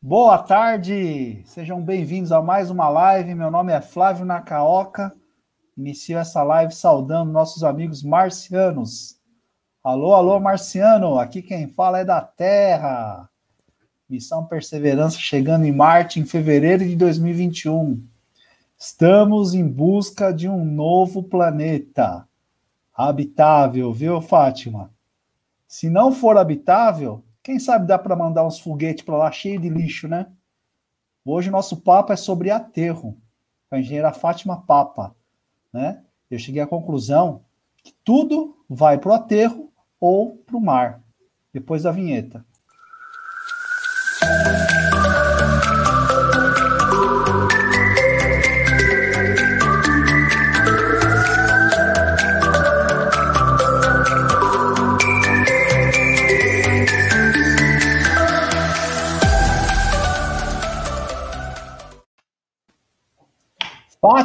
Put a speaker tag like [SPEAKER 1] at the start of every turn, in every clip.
[SPEAKER 1] Boa tarde, sejam bem-vindos a mais uma live. Meu nome é Flávio Nakaoka. Inicio essa live saudando nossos amigos marcianos. Alô, alô, marciano, aqui quem fala é da Terra. Missão Perseverança chegando em Marte em fevereiro de 2021. Estamos em busca de um novo planeta habitável, viu, Fátima? Se não for habitável, quem sabe dá para mandar uns foguetes para lá cheio de lixo, né? Hoje o nosso papo é sobre aterro, com a engenheira Fátima Papa, né? Eu cheguei à conclusão que tudo vai para o aterro ou para o mar, depois da vinheta.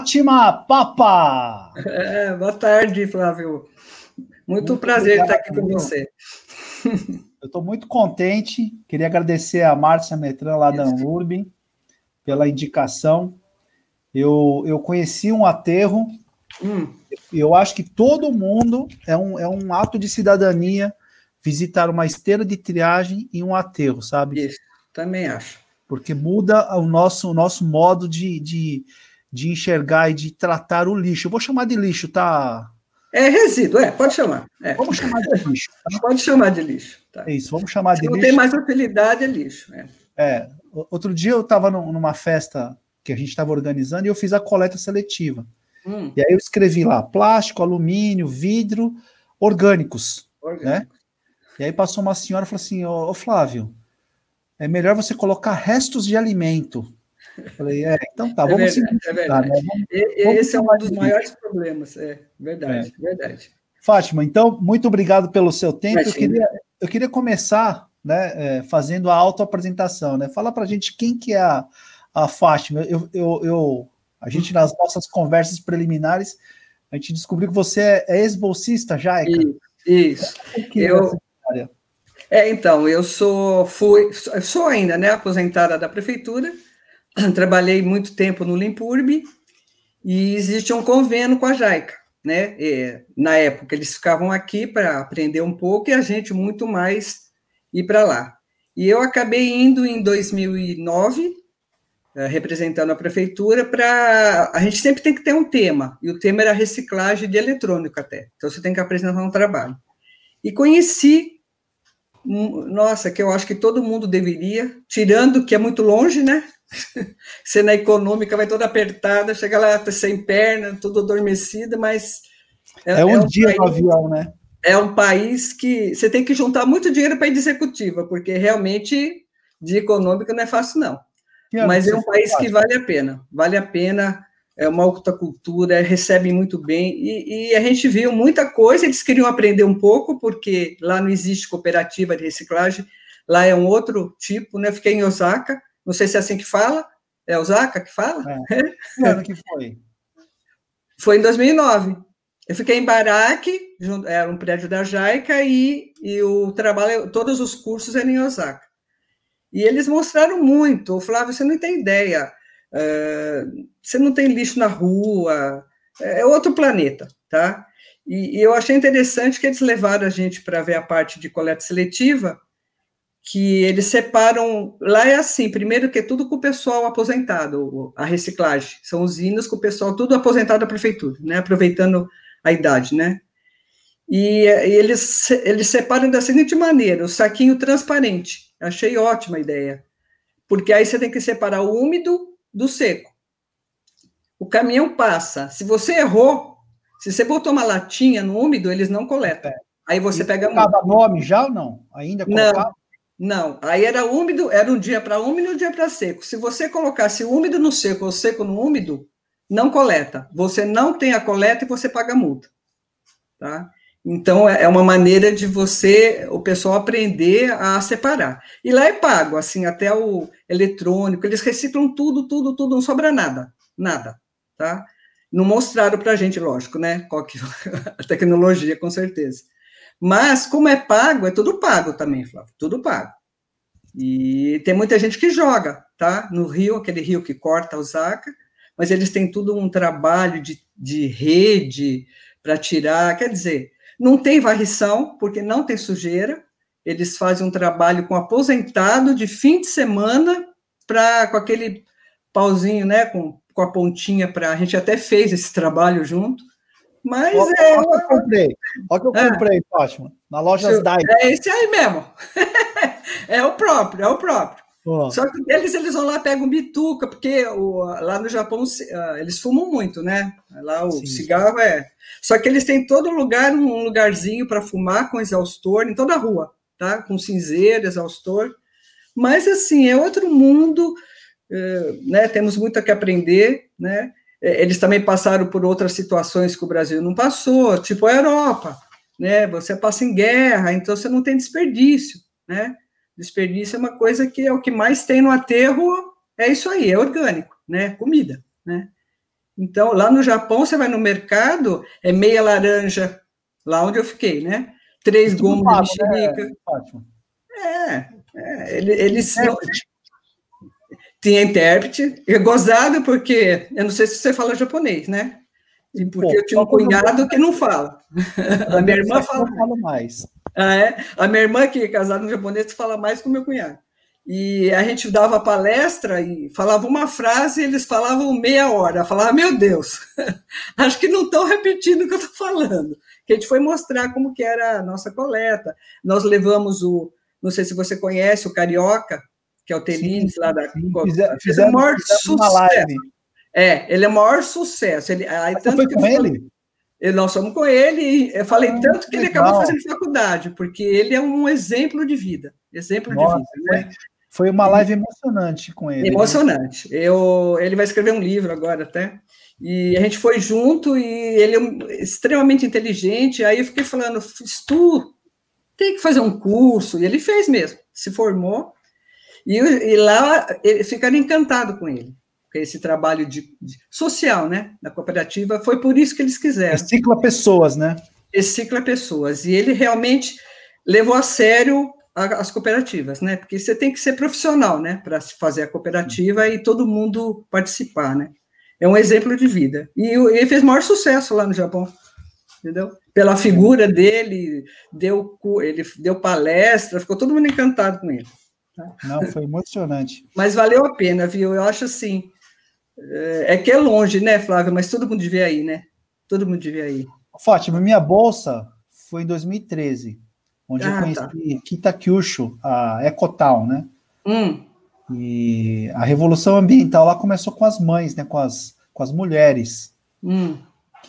[SPEAKER 1] Fátima Papa!
[SPEAKER 2] É, boa tarde, Flávio. Muito, muito prazer obrigado, estar aqui com você.
[SPEAKER 1] Eu estou muito contente. Queria agradecer a Márcia Metran, lá Isso. da Anurb, pela indicação. Eu, eu conheci um aterro. Hum. Eu acho que todo mundo é um, é um ato de cidadania visitar uma esteira de triagem e um aterro, sabe?
[SPEAKER 2] Isso, também acho.
[SPEAKER 1] Porque muda o nosso, o nosso modo de, de de enxergar e de tratar o lixo. Eu vou chamar de lixo, tá?
[SPEAKER 2] É resíduo, é, pode chamar. É.
[SPEAKER 1] Vamos chamar de lixo.
[SPEAKER 2] Tá? Pode chamar de lixo.
[SPEAKER 1] Tá. É isso, vamos chamar
[SPEAKER 2] Se
[SPEAKER 1] de
[SPEAKER 2] não
[SPEAKER 1] lixo.
[SPEAKER 2] Não tem mais utilidade, é lixo. É.
[SPEAKER 1] é. Outro dia eu estava numa festa que a gente estava organizando e eu fiz a coleta seletiva. Hum. E aí eu escrevi lá plástico, alumínio, vidro, orgânicos. Orgânico. Né? E aí passou uma senhora e falou assim: Ô, ô Flávio, é melhor você colocar restos de alimento falei, é, então tá, é vamos
[SPEAKER 2] É verdade. Né? Vamos, Esse vamos é um dos maiores problemas, é verdade, é. verdade.
[SPEAKER 1] Fátima, então, muito obrigado pelo seu tempo. Eu queria, eu queria começar né, é, fazendo a autoapresentação. Né? Fala para a gente quem que é a, a Fátima. Eu, eu, eu, a gente, nas nossas conversas preliminares, a gente descobriu que você é, é ex-bolsista, Jaica.
[SPEAKER 2] Isso. isso. Eu, é, então, eu sou, fui, sou ainda né, aposentada da prefeitura, trabalhei muito tempo no Limpurb e existe um convênio com a JAICA, né? E, na época eles ficavam aqui para aprender um pouco e a gente muito mais ir para lá. E eu acabei indo em 2009, eh, representando a prefeitura, para. A gente sempre tem que ter um tema, e o tema era reciclagem de eletrônico até. Então você tem que apresentar um trabalho. E conheci, nossa, que eu acho que todo mundo deveria, tirando que é muito longe, né? cena econômica vai toda apertada, chega lá sem perna, tudo adormecida, mas.
[SPEAKER 1] É, é um, é um dia país, no avião, né?
[SPEAKER 2] É um país que você tem que juntar muito dinheiro para ir de executiva, porque realmente de econômica não é fácil, não. Mas é um país que vale a pena, vale a pena, é uma alta cultura, recebe muito bem, e, e, a gente viu muita coisa, eles queriam aprender um pouco, porque lá não existe cooperativa de reciclagem, lá é um outro tipo, né? Fiquei em Osaka, não sei se é assim que fala. É Osaka que fala? É.
[SPEAKER 1] Que ano que foi?
[SPEAKER 2] Foi em 2009. Eu fiquei em Baraque, era um prédio da Jaica, e, e o trabalho, todos os cursos eram em Osaka. E eles mostraram muito. O Flávio, você não tem ideia. Uh, você não tem lixo na rua. É outro planeta, tá? E, e eu achei interessante que eles levaram a gente para ver a parte de coleta seletiva, que eles separam. Lá é assim: primeiro que é tudo com o pessoal aposentado, a reciclagem. São usinas com o pessoal tudo aposentado da prefeitura, né? Aproveitando a idade, né? E, e eles, eles separam da seguinte maneira: o saquinho transparente. Achei ótima ideia. Porque aí você tem que separar o úmido do seco. O caminhão passa. Se você errou, se você botou uma latinha no úmido, eles não coletam. É. Aí você e pega.
[SPEAKER 1] Cada nome já ou não? Ainda
[SPEAKER 2] colocava? Não. Não, aí era úmido, era um dia para úmido e um dia para seco. Se você colocasse úmido no seco ou seco no úmido, não coleta. Você não tem a coleta e você paga multa. Tá? Então, é, é uma maneira de você, o pessoal aprender a separar. E lá é pago, assim, até o eletrônico, eles reciclam tudo, tudo, tudo, não sobra nada, nada, tá? Não mostraram para a gente, lógico, né? Qual que a tecnologia, com certeza. Mas, como é pago, é tudo pago também, Flávio, tudo pago. E tem muita gente que joga, tá? No rio, aquele rio que corta Osaka, mas eles têm tudo um trabalho de, de rede para tirar. Quer dizer, não tem varrição, porque não tem sujeira. Eles fazem um trabalho com aposentado de fim de semana, pra, com aquele pauzinho, né? Com, com a pontinha para. A gente até fez esse trabalho junto. Mas
[SPEAKER 1] olha,
[SPEAKER 2] é.
[SPEAKER 1] Olha que eu comprei. Olha que eu ah. comprei, ah, Fátima. Na loja
[SPEAKER 2] Dai. É esse aí mesmo. é o próprio, é o próprio. Oh. Só que eles, eles vão lá, pegam bituca, porque o, lá no Japão uh, eles fumam muito, né? Lá o Sim. cigarro é. Só que eles têm todo lugar um lugarzinho para fumar com exaustor, em toda a rua, tá? Com cinzeiro, exaustor. Mas, assim, é outro mundo, uh, né? Temos muito a que aprender, né? É, eles também passaram por outras situações que o Brasil não passou, tipo a Europa, né? Você passa em guerra, então você não tem desperdício, né? Desperdício é uma coisa que é o que mais tem no aterro, é isso aí, é orgânico, né? Comida, né? Então, lá no Japão, você vai no mercado, é meia laranja, lá onde eu fiquei, né? Três gomos de né, mexerica. Né? É, é, eles... É, tinha intérprete, é gozado porque, eu não sei se você fala japonês, né? Porque eu tinha um cunhado que não fala. A minha irmã fala. mais. Ah, é? A minha irmã, que é casada no japonês, fala mais com o meu cunhado. E a gente dava palestra e falava uma frase e eles falavam meia hora. Eu falava, meu Deus, acho que não estão repetindo o que eu estou falando. Que a gente foi mostrar como que era a nossa coleta. Nós levamos o, não sei se você conhece, o Carioca, que é o Telines lá da... Sim,
[SPEAKER 1] fizer, o maior sucesso.
[SPEAKER 2] É, ele é o maior sucesso. Ele, aí,
[SPEAKER 1] tanto foi com ele?
[SPEAKER 2] Nós fomos com ele e eu falei ah, tanto que legal. ele acabou fazendo faculdade, porque ele é um exemplo de vida. Exemplo Nossa, de vida, né?
[SPEAKER 1] Foi uma live emocionante com ele.
[SPEAKER 2] Né? Emocionante. Eu, ele vai escrever um livro agora até. E a gente foi junto e ele é extremamente inteligente. Aí eu fiquei falando, tu tem que fazer um curso. E ele fez mesmo, se formou. E, e lá ficaram encantados com ele esse trabalho de, de, social, né, da cooperativa, foi por isso que eles quiseram.
[SPEAKER 1] Recicla pessoas, né?
[SPEAKER 2] Recicla pessoas. E ele realmente levou a sério a, as cooperativas, né? Porque você tem que ser profissional, né, para fazer a cooperativa e todo mundo participar, né? É um exemplo de vida. E ele fez maior sucesso lá no Japão, entendeu? Pela figura dele, deu, ele deu palestra, ficou todo mundo encantado com ele.
[SPEAKER 1] Não, foi emocionante.
[SPEAKER 2] Mas valeu a pena, viu? Eu acho assim, é, é que é longe, né, Flávio? Mas todo mundo devia ir, né? Todo mundo devia ir.
[SPEAKER 1] Fátima, minha bolsa foi em 2013, onde ah, eu conheci tá. Kitakyushu, a Ecotown, né?
[SPEAKER 2] Hum.
[SPEAKER 1] E a revolução ambiental lá começou com as mães, né? Com as, com as mulheres,
[SPEAKER 2] hum.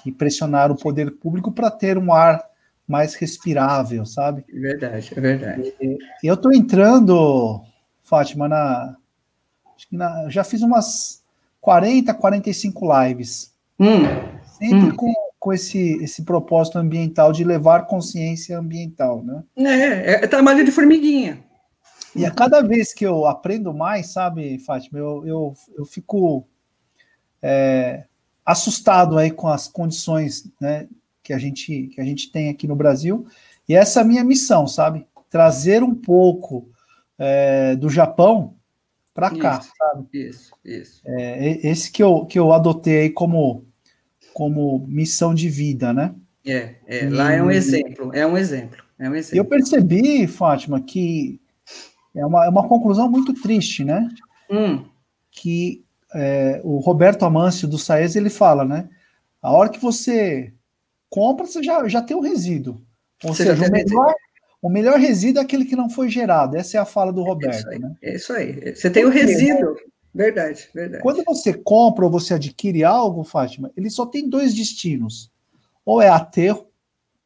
[SPEAKER 1] que pressionaram o poder público para ter um ar mais respirável, sabe?
[SPEAKER 2] É verdade, é verdade.
[SPEAKER 1] Eu estou entrando, Fátima, na, na. Já fiz umas 40, 45 lives.
[SPEAKER 2] Hum,
[SPEAKER 1] sempre hum. Com, com esse, esse propósito ambiental de levar consciência ambiental, né?
[SPEAKER 2] É, é trabalho de formiguinha.
[SPEAKER 1] E a cada vez que eu aprendo mais, sabe, Fátima, eu, eu, eu fico é, assustado aí com as condições né, que, a gente, que a gente tem aqui no Brasil. E essa é a minha missão, sabe? Trazer um pouco é, do Japão para cá, sabe?
[SPEAKER 2] Isso, isso.
[SPEAKER 1] É, esse que eu, que eu adotei como, como missão de vida, né?
[SPEAKER 2] É, é lá é um exemplo, é um exemplo, é um exemplo.
[SPEAKER 1] Eu percebi, Fátima, que é uma, é uma conclusão muito triste, né?
[SPEAKER 2] Hum.
[SPEAKER 1] Que é, o Roberto Amâncio do Saez, ele fala, né? A hora que você compra, você já, já tem um resíduo. Ou você seja, o melhor, o melhor resíduo é aquele que não foi gerado. Essa é a fala do Roberto.
[SPEAKER 2] É isso aí.
[SPEAKER 1] Né?
[SPEAKER 2] É isso aí. Você tem o resíduo. Verdade, verdade.
[SPEAKER 1] Quando você compra ou você adquire algo, Fátima, ele só tem dois destinos: ou é aterro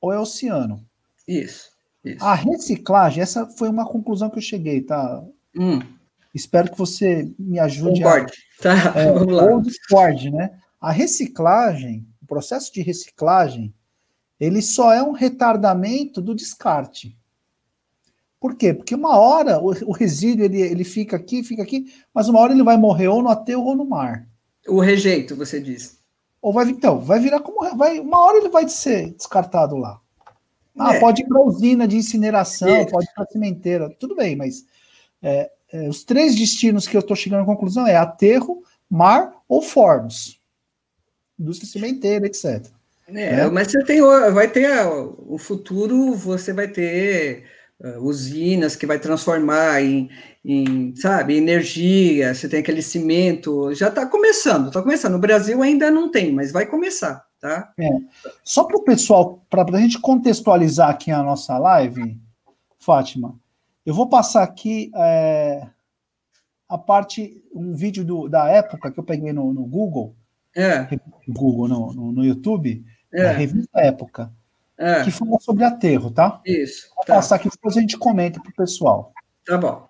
[SPEAKER 1] ou é oceano.
[SPEAKER 2] Isso, isso.
[SPEAKER 1] A reciclagem, essa foi uma conclusão que eu cheguei, tá?
[SPEAKER 2] Hum.
[SPEAKER 1] Espero que você me ajude.
[SPEAKER 2] Concorde. A, tá,
[SPEAKER 1] é, vamos lá. Ou discorde, né? A reciclagem, o processo de reciclagem, ele só é um retardamento do descarte. Por quê? Porque uma hora o, o, resíduo ele, ele fica aqui, fica aqui, mas uma hora ele vai morrer ou no aterro ou no mar.
[SPEAKER 2] O rejeito, você diz.
[SPEAKER 1] Ou vai então, vai virar como vai, uma hora ele vai ser descartado lá. Ah, é. pode ir para usina de incineração, é. pode ir para cimenteira, tudo bem, mas é, é, os três destinos que eu estou chegando à conclusão é aterro, mar ou fornos. Indústria cimenteira, etc.
[SPEAKER 2] É, né? Mas você tem, vai ter o futuro, você vai ter uh, usinas que vai transformar em, em, sabe, energia, você tem aquele cimento, já está começando, está começando. No Brasil ainda não tem, mas vai começar, tá?
[SPEAKER 1] É. Só para o pessoal, para a gente contextualizar aqui a nossa live, Fátima, eu vou passar aqui é, a parte, um vídeo do, da época que eu peguei no, no Google, é. Google, no, no, no YouTube, é. revista Época, é. que fala sobre aterro, tá?
[SPEAKER 2] Isso.
[SPEAKER 1] Vou tá. passar aqui, depois a gente comenta para o pessoal.
[SPEAKER 2] Tá bom.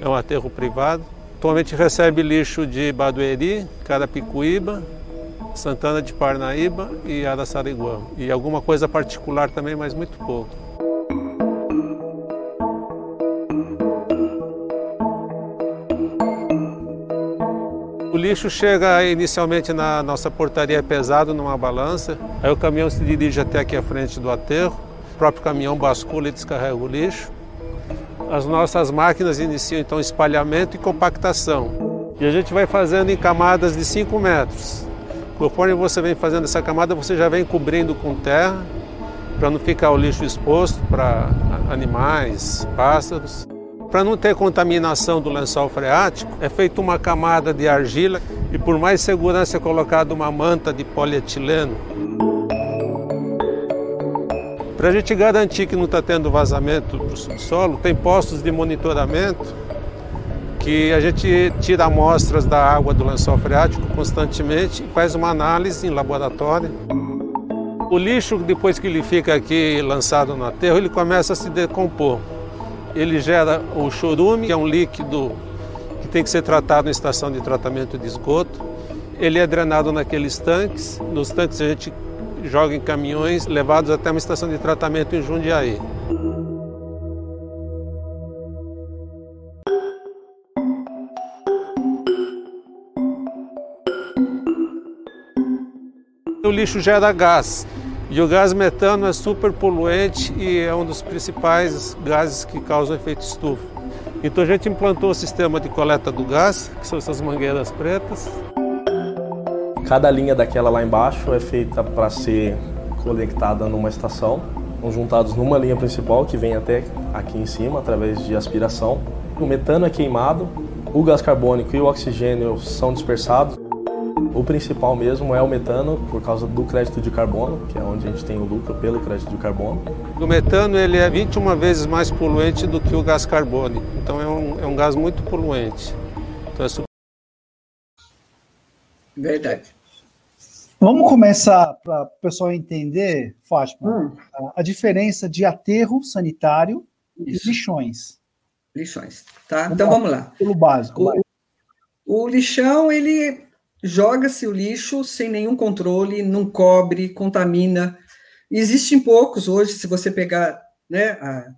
[SPEAKER 3] É um aterro privado Atualmente recebe lixo de Badueri, Carapicuíba, Santana de Parnaíba e Araçariguama. E alguma coisa particular também, mas muito pouco. O lixo chega inicialmente na nossa portaria pesado numa balança, aí o caminhão se dirige até aqui à frente do aterro, o próprio caminhão bascula e descarrega o lixo as nossas máquinas iniciam então espalhamento e compactação. E a gente vai fazendo em camadas de 5 metros. Conforme você vem fazendo essa camada, você já vem cobrindo com terra, para não ficar o lixo exposto para animais, pássaros. Para não ter contaminação do lençol freático, é feita uma camada de argila e por mais segurança é colocada uma manta de polietileno para a gente garantir que não está tendo vazamento para o subsolo, tem postos de monitoramento que a gente tira amostras da água do lençol freático constantemente e faz uma análise em laboratório. O lixo, depois que ele fica aqui lançado no aterro, ele começa a se decompor. Ele gera o chorume, que é um líquido que tem que ser tratado em estação de tratamento de esgoto. Ele é drenado naqueles tanques. Nos tanques a gente joga em caminhões levados até uma estação de tratamento em Jundiaí. O lixo gera gás e o gás metano é super poluente e é um dos principais gases que causam efeito estufa. Então a gente implantou o sistema de coleta do gás, que são essas mangueiras pretas.
[SPEAKER 4] Cada linha daquela lá embaixo é feita para ser conectada numa estação, são juntados numa linha principal que vem até aqui em cima através de aspiração. O metano é queimado, o gás carbônico e o oxigênio são dispersados. O principal mesmo é o metano por causa do crédito de carbono, que é onde a gente tem o lucro pelo crédito de carbono.
[SPEAKER 3] O metano ele é 21 vezes mais poluente do que o gás carbônico, então é um, é um gás muito poluente. Então é super
[SPEAKER 2] Verdade.
[SPEAKER 1] Vamos começar para o pessoal entender, Fátima, hum. a, diferença de aterro sanitário Isso. e lixões.
[SPEAKER 2] Lixões, tá? Vamos então lá, vamos lá.
[SPEAKER 1] Pelo básico.
[SPEAKER 2] O, o lixão, ele joga-se o lixo sem nenhum controle, não cobre, contamina. Existem poucos hoje, se você pegar né, a,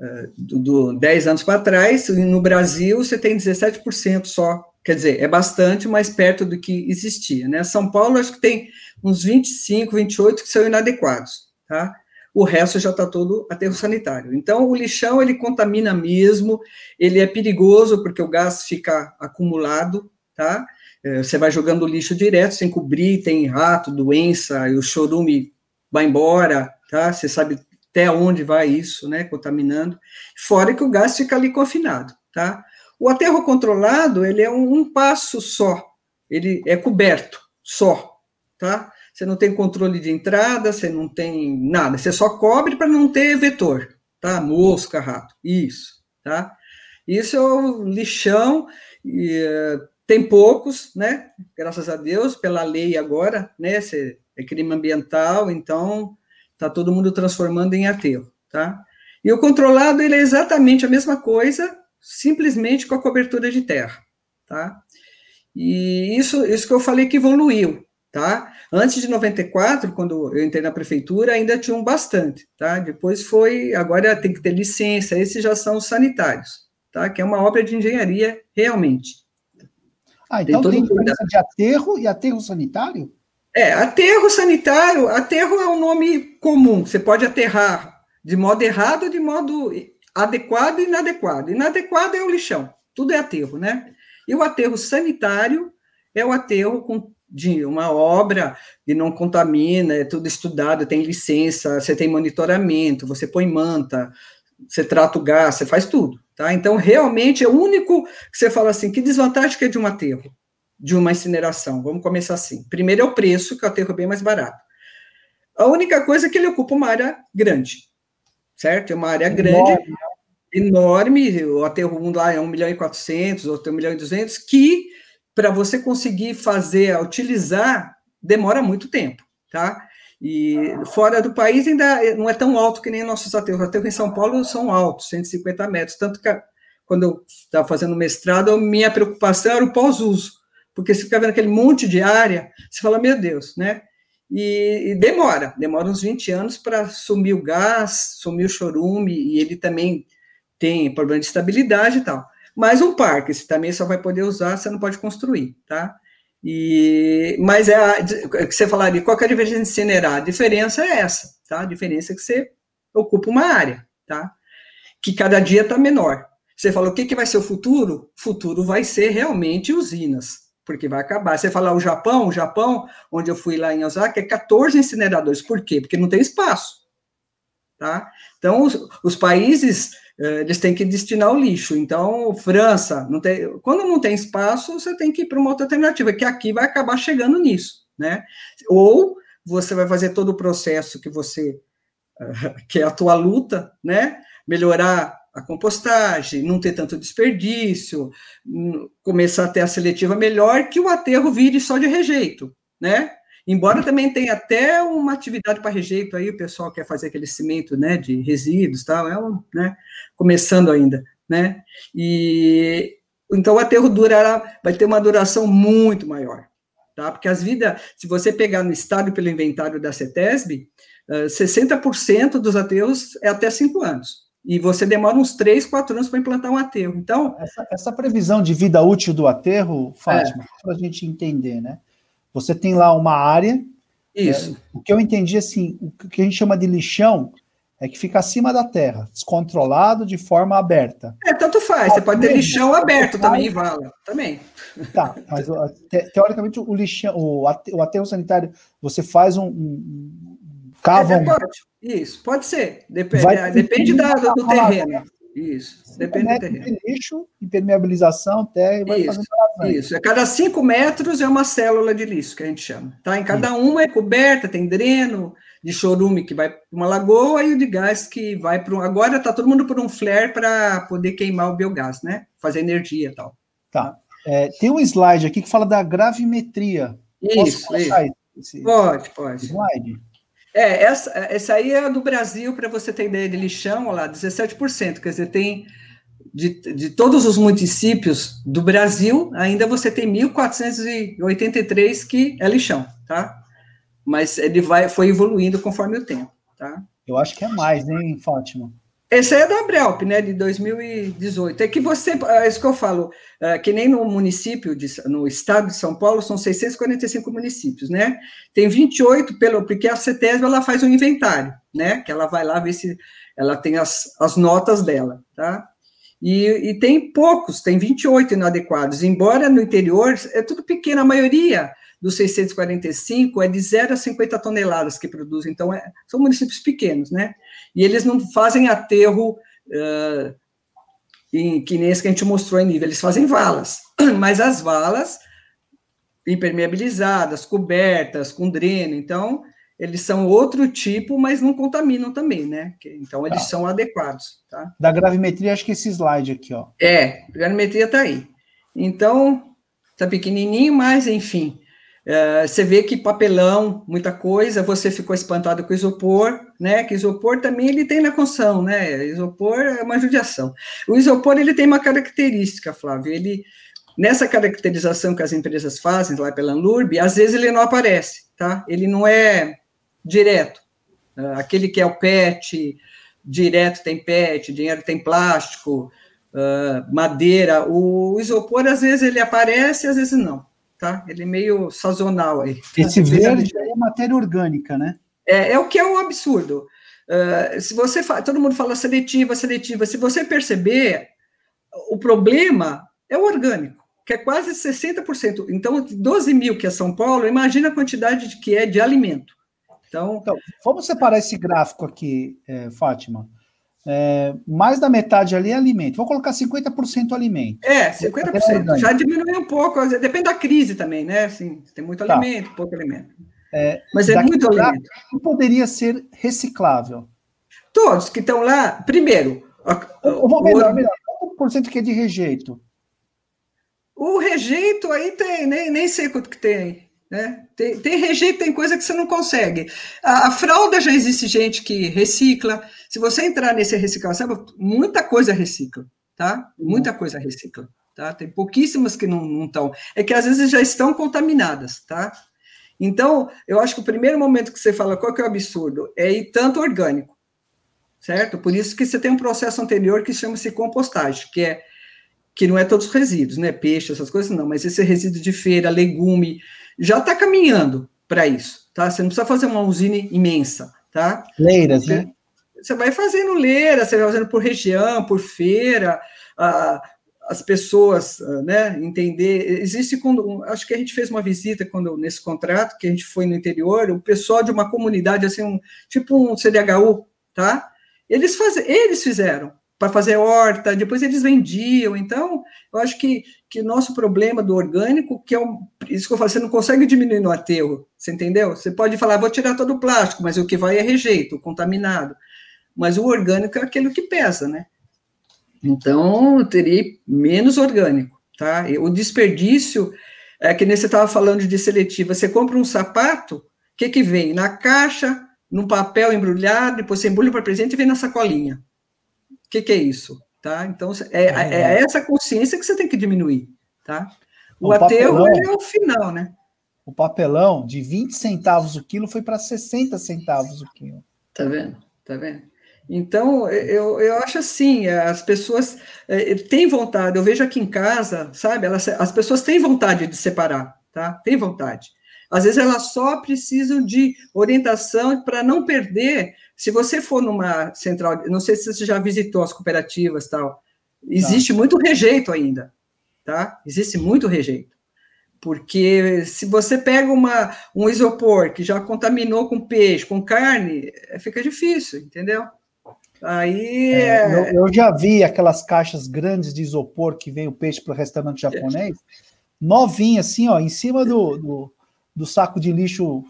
[SPEAKER 2] a, do, do 10 anos para trás, no Brasil você tem 17% só Quer dizer, é bastante mais perto do que existia, né? São Paulo, acho que tem uns 25, 28 que são inadequados, tá? O resto já está todo aterro sanitário. Então, o lixão, ele contamina mesmo, ele é perigoso porque o gás fica acumulado, tá? É, você vai jogando lixo direto, sem cobrir, tem rato, doença, e o chorume vai embora, tá? Você sabe até onde vai isso, né? Contaminando. Fora que o gás fica ali confinado, tá? O aterro controlado, ele é um, um passo só, ele é coberto só, tá? Você não tem controle de entrada, você não tem nada, você só cobre para não ter vetor, tá? Mosca, rato, isso, tá? Isso é o lixão, e, uh, tem poucos, né? Graças a Deus, pela lei agora, né? Cê, é crime ambiental, então tá todo mundo transformando em aterro, tá? E o controlado, ele é exatamente a mesma coisa, simplesmente com a cobertura de terra, tá? E isso, isso que eu falei que evoluiu, tá? Antes de 94, quando eu entrei na prefeitura, ainda tinham bastante, tá? Depois foi, agora tem que ter licença, esses já são os sanitários, tá? Que é uma obra de engenharia realmente.
[SPEAKER 1] Ah, então tem, tem diferença de aterro e aterro sanitário?
[SPEAKER 2] É, aterro sanitário, aterro é um nome comum, você pode aterrar de modo errado, de modo adequado e inadequado. Inadequado é o lixão, tudo é aterro, né? E o aterro sanitário é o aterro com de uma obra que não contamina, é tudo estudado, tem licença, você tem monitoramento, você põe manta, você trata o gás, você faz tudo, tá? Então, realmente, é o único que você fala assim, que desvantagem que é de um aterro, de uma incineração? Vamos começar assim. Primeiro é o preço, que o aterro é bem mais barato. A única coisa é que ele ocupa uma área grande, certo? É uma área grande, enorme, enorme o aterro 1 lá é 1 milhão e 400, outro 1 milhão e 200, que para você conseguir fazer, utilizar, demora muito tempo, tá? E fora do país ainda não é tão alto que nem nossos aterros. Aterros em São Paulo são altos, 150 metros. Tanto que quando eu estava fazendo mestrado, minha preocupação era o pós-uso. Porque você fica vendo aquele monte de área, você fala, meu Deus, né? E, e demora, demora uns 20 anos para sumir o gás, sumir o chorume, e ele também tem problema de estabilidade e tal. Mas um parque, você também só vai poder usar, você não pode construir, tá? E, mas é a, que você falaria, qual é a de incinerar? A diferença é essa, tá? A diferença é que você ocupa uma área, tá? Que cada dia está menor. Você fala, o que, que vai ser o futuro? O futuro vai ser realmente usinas, porque vai acabar. Você fala o Japão, o Japão, onde eu fui lá em Osaka, é 14 incineradores. Por quê? Porque não tem espaço, tá? Então, os, os países eh, eles têm que destinar o lixo. Então, França, não tem, quando não tem espaço, você tem que ir para uma outra alternativa, que aqui vai acabar chegando nisso, né? Ou você vai fazer todo o processo que você que é a tua luta, né? Melhorar a compostagem, não ter tanto desperdício, começar a ter a seletiva melhor, que o aterro vire só de rejeito, né? Embora também tenha até uma atividade para rejeito aí, o pessoal quer fazer aquele cimento, né, de resíduos, tal, é um, né, começando ainda, né, e então o aterro vai ter uma duração muito maior, tá, porque as vidas, se você pegar no estado pelo inventário da CETESB, 60% dos aterros é até 5 anos, e você demora uns 3, 4 anos para implantar um aterro, então...
[SPEAKER 1] Essa, essa, previsão de vida útil do aterro, Fátima, é. para a gente entender, né, você tem lá uma área.
[SPEAKER 2] Isso.
[SPEAKER 1] É, o que eu entendi assim, o que a gente chama de lixão é que fica acima da terra, descontrolado de forma aberta.
[SPEAKER 2] É, tanto faz. Você pode ter lixão aberto também, vala. Também.
[SPEAKER 1] Tá, mas te, teoricamente o lixão, o, aterro sanitário, você faz um, um cava
[SPEAKER 2] é, pode. Isso, pode ser. Dep é, depende da, do terreno. Isso, depende do terreno.
[SPEAKER 1] lixo, impermeabilização, terra e vai
[SPEAKER 2] isso, fazendo Isso, a cada cinco metros é uma célula de lixo, que a gente chama. Tá? Em cada uma é coberta, tem dreno de chorume que vai para uma lagoa e o de gás que vai para um... Agora está todo mundo por um flare para poder queimar o biogás, né? Fazer energia e tal.
[SPEAKER 1] Tá. É, tem um slide aqui que fala da gravimetria.
[SPEAKER 2] Isso, isso. Pode, pode. Slide? É, essa, essa aí é do Brasil, para você ter ideia de lixão, olha lá, 17%. Quer dizer, tem de, de todos os municípios do Brasil, ainda você tem 1.483 que é lixão, tá? Mas ele vai, foi evoluindo conforme o tempo, tá?
[SPEAKER 1] Eu acho que é mais, hein, Fátima?
[SPEAKER 2] Esse é da Abrelp, né, de 2018. É que você, é isso que eu falo, é, que nem no município, de, no estado de São Paulo, são 645 municípios, né? Tem 28, pelo, porque a CETESB, ela faz um inventário, né? Que ela vai lá ver se ela tem as, as notas dela, tá? E, e tem poucos, tem 28 inadequados, embora no interior é tudo pequeno, a maioria dos 645 é de 0 a 50 toneladas que produzem, então é, são municípios pequenos, né? E eles não fazem aterro uh, em, que nem esse que a gente mostrou em nível, eles fazem valas, mas as valas impermeabilizadas, cobertas, com dreno, então eles são outro tipo, mas não contaminam também, né? Então eles tá. são adequados, tá?
[SPEAKER 1] Da gravimetria, acho que esse slide aqui, ó.
[SPEAKER 2] É, gravimetria tá aí. Então, tá pequenininho, mas enfim, é, você vê que papelão, muita coisa, você ficou espantado com isopor, né? Que isopor também ele tem na construção, né? Isopor é uma judiação. O isopor ele tem uma característica, Flávio, ele nessa caracterização que as empresas fazem lá pela Anlurb, às vezes ele não aparece, tá? Ele não é direto. Uh, aquele que é o PET, direto tem PET, dinheiro tem plástico, uh, madeira. O isopor, às vezes, ele aparece, às vezes não, tá? Ele é meio sazonal aí.
[SPEAKER 1] Esse verde é matéria orgânica, né?
[SPEAKER 2] É, é o que é o absurdo. Uh, se você fala, todo mundo fala seletiva, seletiva. Se você perceber, o problema é o orgânico, que é quase 60%. Então, 12 mil que é São Paulo, imagina a quantidade de, que é de alimento. Então, então
[SPEAKER 1] vamos separar esse gráfico aqui, é, Fátima. É, mais da metade ali é alimento. Vou colocar 50% alimento.
[SPEAKER 2] É, 50%. Já diminui um pouco, depende da crise também, né? Assim, tem muito tá. alimento, pouco alimento.
[SPEAKER 1] É, Mas é muito alimento. Que poderia ser reciclável?
[SPEAKER 2] Todos que estão lá, primeiro.
[SPEAKER 1] Eu vou melhor, o, melhor. Quanto por cento que é de rejeito?
[SPEAKER 2] O rejeito aí tem, nem, nem sei quanto que tem. Né? Tem, tem rejeito, tem coisa que você não consegue. A, a, fralda já existe gente que recicla. Se você entrar nesse reciclação, muita coisa recicla, tá? Muita uhum. coisa recicla, tá? Tem pouquíssimas que não estão. É que às vezes já estão contaminadas, tá? Então, eu acho que o primeiro momento que você fala qual que é o absurdo é ir tanto orgânico, certo? Por isso que você tem um processo anterior que chama-se compostagem, que é que não é todos os resíduos, né? Peixe, essas coisas não, mas esse resíduo de feira, legume, já está caminhando para isso, tá? Você não precisa fazer uma usina imensa, tá?
[SPEAKER 1] Leiras, você,
[SPEAKER 2] né? Você vai fazendo leira, você vai fazendo por região, por feira, a, as pessoas, né, entender. Existe quando, acho que a gente fez uma visita quando nesse contrato que a gente foi no interior, o pessoal de uma comunidade assim, um, tipo um CDHU, tá? Eles faz, eles fizeram para fazer horta, depois eles vendiam. Então, eu acho que que nosso problema do orgânico, que é um, isso que eu falo, você não consegue diminuir no aterro, você entendeu? Você pode falar, vou tirar todo o plástico, mas o que vai é rejeito, contaminado. Mas o orgânico é aquilo que pesa, né? Então, teria menos orgânico, tá? O desperdício, é que nem você estava falando de seletiva, você compra um sapato, o que que vem? Na caixa, num papel embrulhado, depois você embrulha para presente e vem na sacolinha. O que que é isso? Tá? Então, é, é, é essa consciência que você tem que diminuir. Tá? O, o aterro papelão, é o final, né?
[SPEAKER 1] O papelão de 20 centavos o quilo foi para 60 centavos o quilo.
[SPEAKER 2] Tá vendo? Tá vendo? Então, eu, eu acho assim, as pessoas é, têm vontade, eu vejo aqui em casa, sabe, elas, as pessoas têm vontade de separar, tá? Tem vontade. Às vezes elas só precisam de orientação para não perder se você for numa central, não sei se você já visitou as cooperativas tal, existe tá. muito rejeito ainda, tá? Existe muito rejeito. Porque se você pega uma, um isopor que já contaminou com peixe, com carne, fica difícil, entendeu? Aí. É,
[SPEAKER 1] é eu, eu, já vi aquelas caixas grandes de isopor que vem o peixe para o restaurante japonês, novinha, assim, ó, em cima do, do, do saco de lixo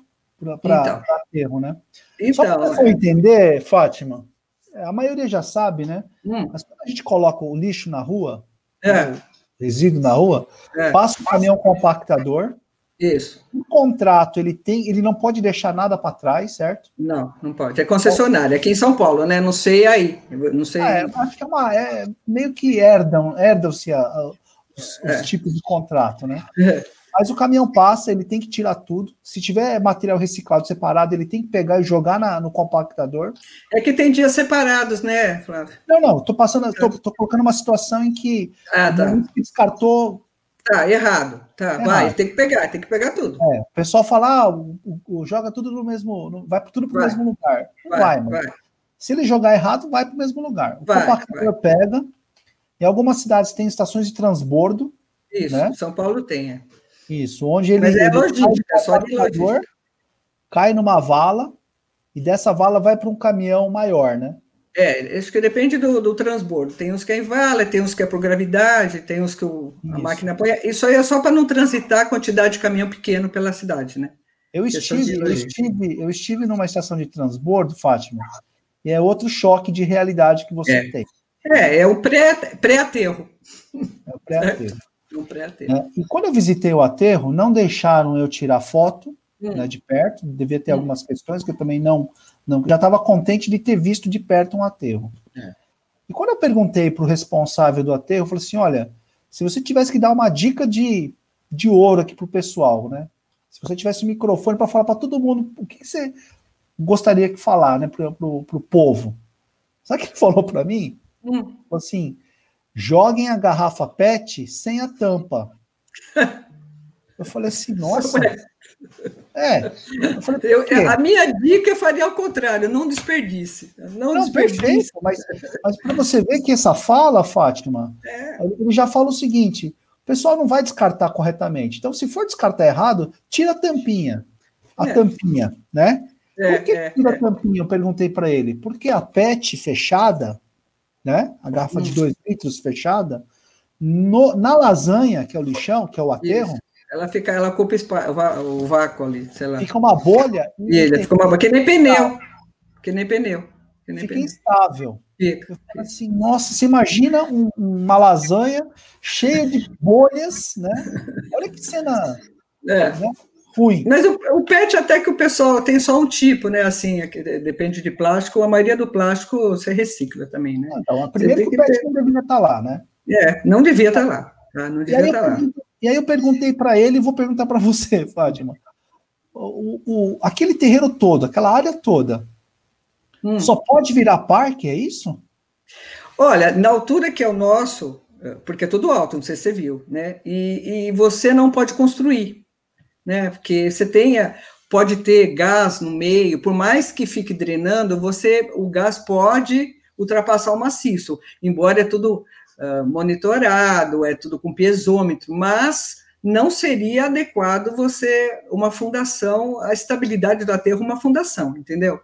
[SPEAKER 1] para então, aterro, né? Então, Só para você é. entender, Fátima, a maioria já sabe, né? Hum. Mas quando a gente coloca o lixo na rua, é. o resíduo na rua, é. passa o caminhão compactador.
[SPEAKER 2] Isso.
[SPEAKER 1] O contrato ele tem, ele não pode deixar nada para trás, certo?
[SPEAKER 2] Não, não pode. É concessionária aqui em São Paulo, né? Não sei aí, não sei.
[SPEAKER 1] É, acho que é uma, é meio que herdam, herdam-se os, os é. tipos de contrato, né? É. Mas o caminhão passa, ele tem que tirar tudo. Se tiver material reciclado separado, ele tem que pegar e jogar na, no compactador.
[SPEAKER 2] É que tem dias separados, né, Flávio?
[SPEAKER 1] Não, não, tô passando, tô, tô colocando uma situação em que
[SPEAKER 2] ah, tá.
[SPEAKER 1] descartou.
[SPEAKER 2] Tá, errado. Tá, errado. vai, tem que pegar, tem que pegar tudo.
[SPEAKER 1] É, o pessoal fala, ah, o, o, joga tudo no mesmo. No, vai tudo para o mesmo lugar. Não vai, vai, mano. vai. Se ele jogar errado, vai para o mesmo lugar. O vai, compactador vai. pega. Em algumas cidades tem estações de transbordo.
[SPEAKER 2] Isso, né? São Paulo tem, é.
[SPEAKER 1] Isso, onde ele, Mas é ele logística, cai, só de logística. cai numa vala e dessa vala vai para um caminhão maior, né?
[SPEAKER 2] É, acho que depende do, do transbordo. Tem uns que é em vala, tem uns que é por gravidade, tem uns que o, a máquina apoia. Isso aí é só para não transitar a quantidade de caminhão pequeno pela cidade, né?
[SPEAKER 1] Eu estive, eu estive, eu estive numa estação de transbordo, Fátima, e é outro choque de realidade que você
[SPEAKER 2] é.
[SPEAKER 1] tem.
[SPEAKER 2] É, é o pré-aterro. Pré
[SPEAKER 1] é o pré-aterro. Um né? E quando eu visitei o aterro, não deixaram eu tirar foto hum. né, de perto, devia ter hum. algumas questões que eu também não, não já estava contente de ter visto de perto um aterro. É. E quando eu perguntei para o responsável do aterro, eu falei assim: olha, se você tivesse que dar uma dica de, de ouro aqui pro pessoal, né? Se você tivesse um microfone para falar para todo mundo, o que, que, você gostaria de falar, né, pro, pro, pro povo? Sabe o que ele falou para mim? Hum. Assim, joguem a garrafa PET sem a tampa. Eu falei assim, nossa.
[SPEAKER 2] É. Eu falei, eu, a minha dica eu faria ao contrário, não desperdice. Não, não desperdice. Perfeito,
[SPEAKER 1] mas, mas para você ver que essa fala, Fátima, é. ele já fala o seguinte: o pessoal não vai descartar corretamente. Então, se for descartar errado, tira a tampinha. A é. tampinha, né? É, Por que é, tira a é. tampinha? Eu perguntei para ele. Porque a PET fechada, né? A garrafa hum. de 2 litros fechada, no, na lasanha, que é o lixão, que é o aterro. Isso.
[SPEAKER 2] Ela fica, ela ocupa o vácuo ali, sei lá.
[SPEAKER 1] Fica uma bolha.
[SPEAKER 2] E ele fica uma bolha, que nem pneu. Que nem pneu.
[SPEAKER 1] Que nem fica pneu. instável. Fica. assim, nossa, você imagina um, uma lasanha cheia de bolhas, né? Olha que cena.
[SPEAKER 2] É. Né? ruim. Mas o, o, PET até que o pessoal tem só um tipo, né? Assim, é depende de plástico. A maioria do plástico você recicla também, né?
[SPEAKER 1] Ah, então, a primeira que o PET ter... não devia estar lá, né?
[SPEAKER 2] É, não devia estar lá. Tá? Não devia estar lá.
[SPEAKER 1] E aí eu perguntei para ele, e vou perguntar para você, Fátima. O, o, aquele terreno todo, aquela área toda, hum. só pode virar parque, é isso?
[SPEAKER 2] Olha, na altura que é o nosso, é, porque é tudo alto, não sei se você viu, né? E, e você não pode construir né? Porque você tenha, pode ter gás no meio, por mais que fique drenando, você, o gás pode ultrapassar o maciço, embora é tudo monitorado, é tudo com piezômetro, mas não seria adequado você, uma fundação, a estabilidade do aterro, uma fundação, entendeu?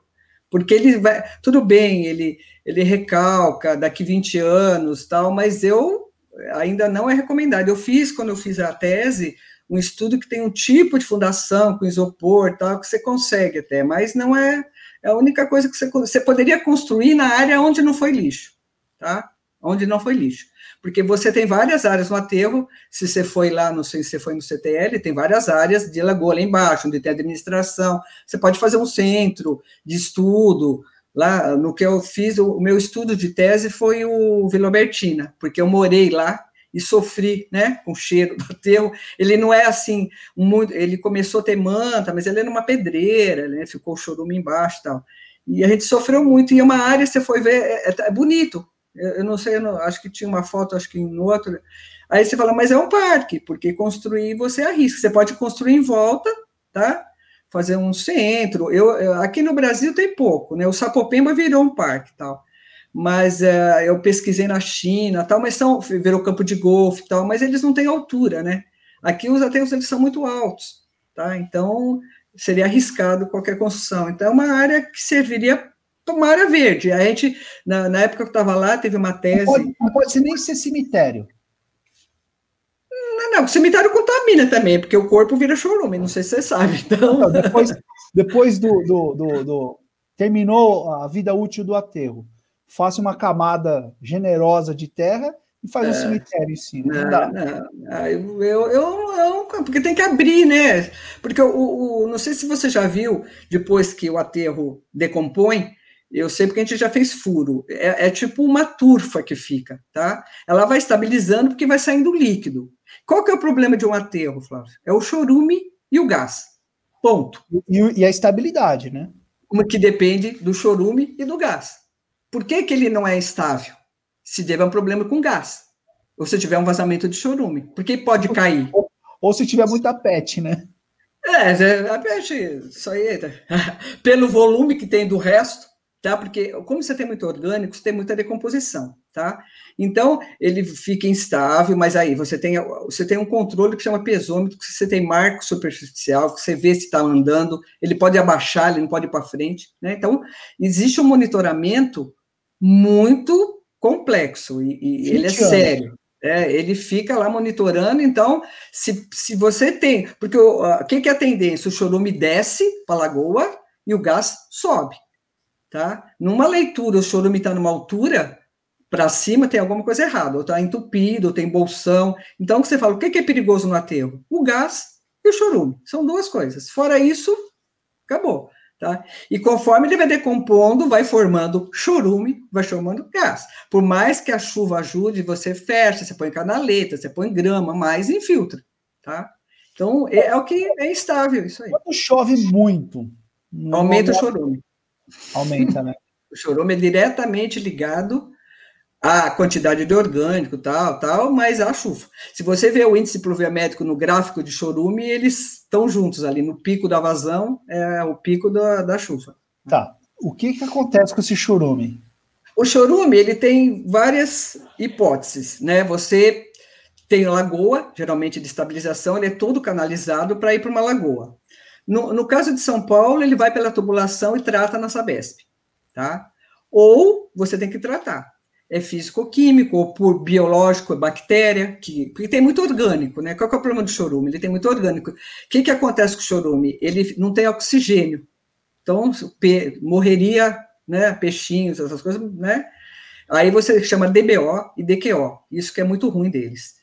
[SPEAKER 2] Porque ele vai, tudo bem, ele, ele recalca daqui 20 anos, tal, mas eu ainda não é recomendado. Eu fiz, quando eu fiz a tese, um estudo que tem um tipo de fundação com isopor, tal, que você consegue até, mas não é, é a única coisa que você, você poderia construir na área onde não foi lixo, tá? Onde não foi lixo. Porque você tem várias áreas no aterro, se você foi lá, não sei se você foi no CTL, tem várias áreas de lagoa lá embaixo, onde tem administração, você pode fazer um centro de estudo, lá no que eu fiz, o, meu estudo de tese foi o Vila porque eu morei lá e sofri, né, com o cheiro do aterro. Ele não é assim, muito, ele começou a ter manta, mas ele era uma pedreira, né, ficou chorume embaixo e tal. E a gente sofreu muito, e é uma área, você foi ver, é, é, é bonito. Eu, não sei, eu não, acho que tinha uma foto, acho que em outro. Aí você fala, mas é um parque, porque construir você arrisca. Você pode construir em volta, tá? Fazer um centro. Eu, aqui no Brasil tem pouco, né? O Sapopemba virou um parque, tal mas é, eu pesquisei na China, tal, mas são, virou campo de golfe tal, mas eles não têm altura, né? Aqui os aterros eles são muito altos, tá? Então seria arriscado qualquer construção. Então é uma área que serviria uma área verde. A gente, na, na época que eu estava lá, teve uma tese. Não
[SPEAKER 1] pode, não pode ser nem ser cemitério.
[SPEAKER 2] Não, não, o cemitério contamina também, porque o corpo vira chorume, não sei se você sabe. Então...
[SPEAKER 1] Não, depois depois do, do, do, do, Terminou a vida útil do aterro faça uma camada generosa de terra e faz é, um cemitério em cima. Não, não dá.
[SPEAKER 2] Não, eu, eu, eu, eu, porque tem que abrir, né? Porque o, o, não sei se você já viu, depois que o aterro decompõe, eu sei porque a gente já fez furo. É, é, tipo uma turfa que fica, tá? Ela vai estabilizando porque vai saindo líquido. Qual que é o problema de um aterro, Flávio? É o chorume e o gás. Ponto.
[SPEAKER 1] E, e a estabilidade, né?
[SPEAKER 2] Uma que depende do chorume e do gás. Por que, que ele não é estável? Se tiver um problema com gás, ou se tiver um vazamento de chorume, porque pode cair.
[SPEAKER 1] Ou, ou se tiver muita PET, né?
[SPEAKER 2] É, a PET, isso aí, pelo volume que tem do resto, tá? Porque como você tem muito orgânico, você tem muita decomposição, tá? Então, ele fica instável, mas aí você tem, você tem um controle que chama pesômetro, que você tem marco superficial, que você vê se está andando, ele pode abaixar, ele não pode ir para frente, né? Então, existe um monitoramento muito complexo e, e ele é sério. É, ele fica lá monitorando, então, se, se você tem. Porque o uh, que, que é a tendência? O chorume desce para a lagoa e o gás sobe. Tá? Numa leitura, o chorume está numa altura, para cima tem alguma coisa errada, ou está entupido, ou tem bolsão. Então, você fala, o que, é perigoso no aterro? O gás e o chorume. São duas coisas. Fora isso, acabou. Tá? E conforme ele vai decompondo, vai formando chorume, vai formando gás. Por mais que a chuva ajude, você fecha, você põe canaleta, você põe grama, mais infiltra, tá? Então, é, é o que é instável isso aí.
[SPEAKER 1] Quando chove muito...
[SPEAKER 2] Aumenta o chorume.
[SPEAKER 1] Aumenta, né?
[SPEAKER 2] o chorume é diretamente ligado à quantidade de orgânico, tal, tal, mas a chuva. Se você vê o índice pluviométrico no gráfico de chorume, eles estão juntos ali no pico da vazão, é o pico da, da chuva.
[SPEAKER 1] Tá. O que, que acontece com esse chorume?
[SPEAKER 2] O chorume, ele tem várias hipóteses, né? Você tem lagoa, geralmente de estabilização, ele é todo canalizado para ir para uma lagoa. No, no, caso de São Paulo, ele vai pela tubulação e trata na Sabesp, tá? Ou você tem que tratar é físico-químico, ou por biológico, é bactéria, que, porque tem muito orgânico, né? Qual é o problema do chorume? Ele tem muito orgânico. O que, que acontece com o chorume? Ele não tem oxigênio. Então, morreria, né, peixinhos, essas coisas, né? Aí você chama DBO e DQO, isso que é muito ruim deles.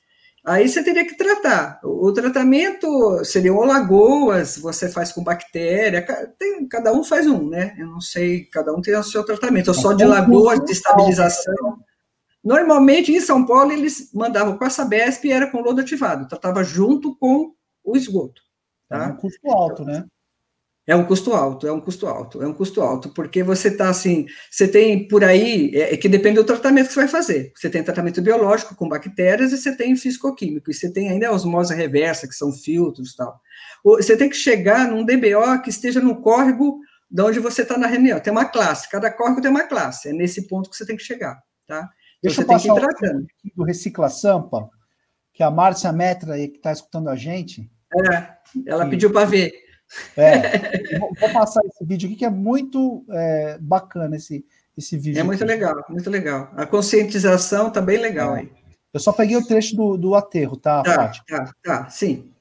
[SPEAKER 2] Aí você teria que tratar. O tratamento seria ou lagoas, você faz com bactéria, tem, cada um faz um, né? Eu não sei, cada um tem o seu tratamento. Eu só de lagoas, de estabilização. Normalmente, em São Paulo, eles mandavam com a Sabesp e era com lodo ativado, tratava junto com o esgoto. Tá?
[SPEAKER 1] É um custo alto, né?
[SPEAKER 2] É um custo alto, é um custo alto, é um custo alto, porque você está assim, você tem por aí, é, é, que depende do tratamento que você vai fazer. Você tem tratamento biológico com bactérias e você tem físico-químico, e você tem ainda a osmose reversa, que são filtros e tal. Você tem que chegar num DBO que esteja no córrego de onde você está na reunião. Tem uma classe, cada córrego tem uma classe, é nesse ponto que você tem que chegar, tá? Então,
[SPEAKER 1] Deixa você tem que ir tratando. do Recicla Sampa, que a Márcia Metra aí, que está escutando a gente.
[SPEAKER 2] É, ela que... pediu para ver.
[SPEAKER 1] É, vou, vou, passar esse vídeo aqui que é muito é, bacana esse, esse vídeo.
[SPEAKER 2] É muito aqui. legal, muito legal. A conscientização tá bem legal é. aí.
[SPEAKER 1] Eu só peguei o trecho do, do aterro, tá,
[SPEAKER 2] tá Fátima? Tá, tá, sim.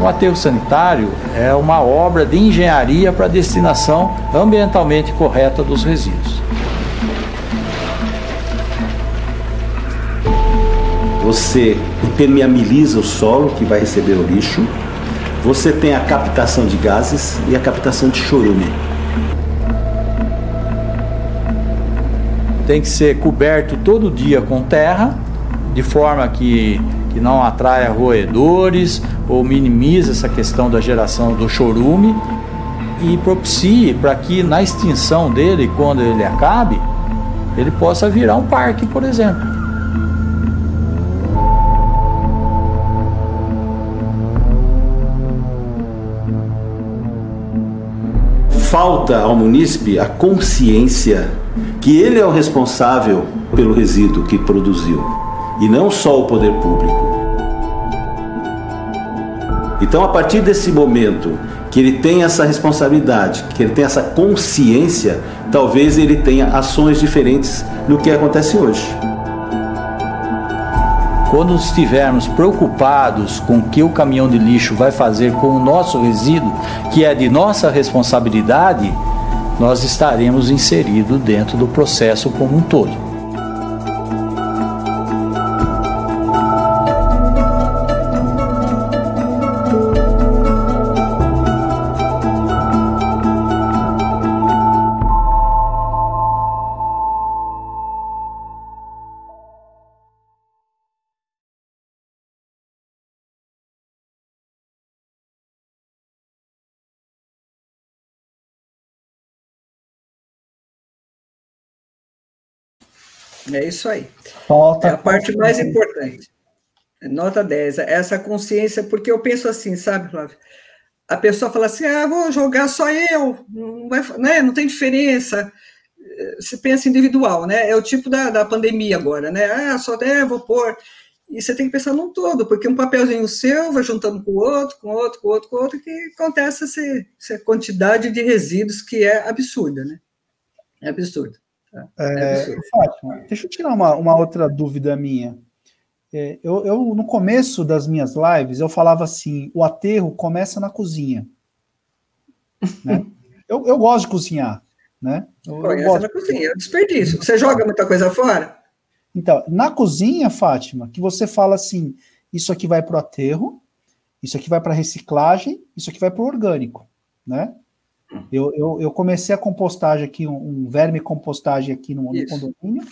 [SPEAKER 5] O aterro sanitário é uma obra de engenharia para destinação ambientalmente correta dos resíduos.
[SPEAKER 6] Você impermeabiliza o solo que vai receber o lixo, você tem a captação de gases e a captação de chorume.
[SPEAKER 5] Tem que ser coberto todo dia com terra, de forma que, que não atraia roedores ou minimize essa questão da geração do chorume e propicie para que na extinção dele, quando ele acabe, ele possa virar um parque, por exemplo.
[SPEAKER 6] Falta ao munícipe a consciência que ele é o responsável pelo resíduo que produziu e não só o poder público. Então, a partir desse momento que ele tem essa responsabilidade, que ele tem essa consciência, talvez ele tenha ações diferentes no que acontece hoje.
[SPEAKER 5] Quando estivermos preocupados com o que o caminhão de lixo vai fazer com o nosso resíduo, que é de nossa responsabilidade, nós estaremos inseridos dentro do processo como um todo.
[SPEAKER 2] É isso aí. Falta é a parte mais importante. Nota 10. Essa consciência, porque eu penso assim, sabe, Flávio? A pessoa fala assim: ah, vou jogar só eu, não, vai, né, não tem diferença. Se pensa individual, né? É o tipo da, da pandemia agora, né? Ah, só é, vou pôr. E você tem que pensar num todo, porque um papelzinho seu vai juntando com o outro, com o outro, com o outro, com o outro, que acontece essa, essa quantidade de resíduos que é absurda, né? É absurdo.
[SPEAKER 1] É, é Fátima, deixa eu tirar uma, uma outra dúvida minha. É, eu, eu, no começo das minhas lives, eu falava assim: o aterro começa na cozinha. Né? eu, eu gosto de cozinhar. Né? Eu,
[SPEAKER 2] Começa na cozinha, é desperdício. Você joga muita coisa fora?
[SPEAKER 1] Então, na cozinha, Fátima, que você fala assim, isso aqui vai para o aterro, isso aqui vai para reciclagem, isso aqui vai para o orgânico, né? Eu, eu, eu, comecei a compostagem aqui, um, um verme compostagem aqui no, no condomínio.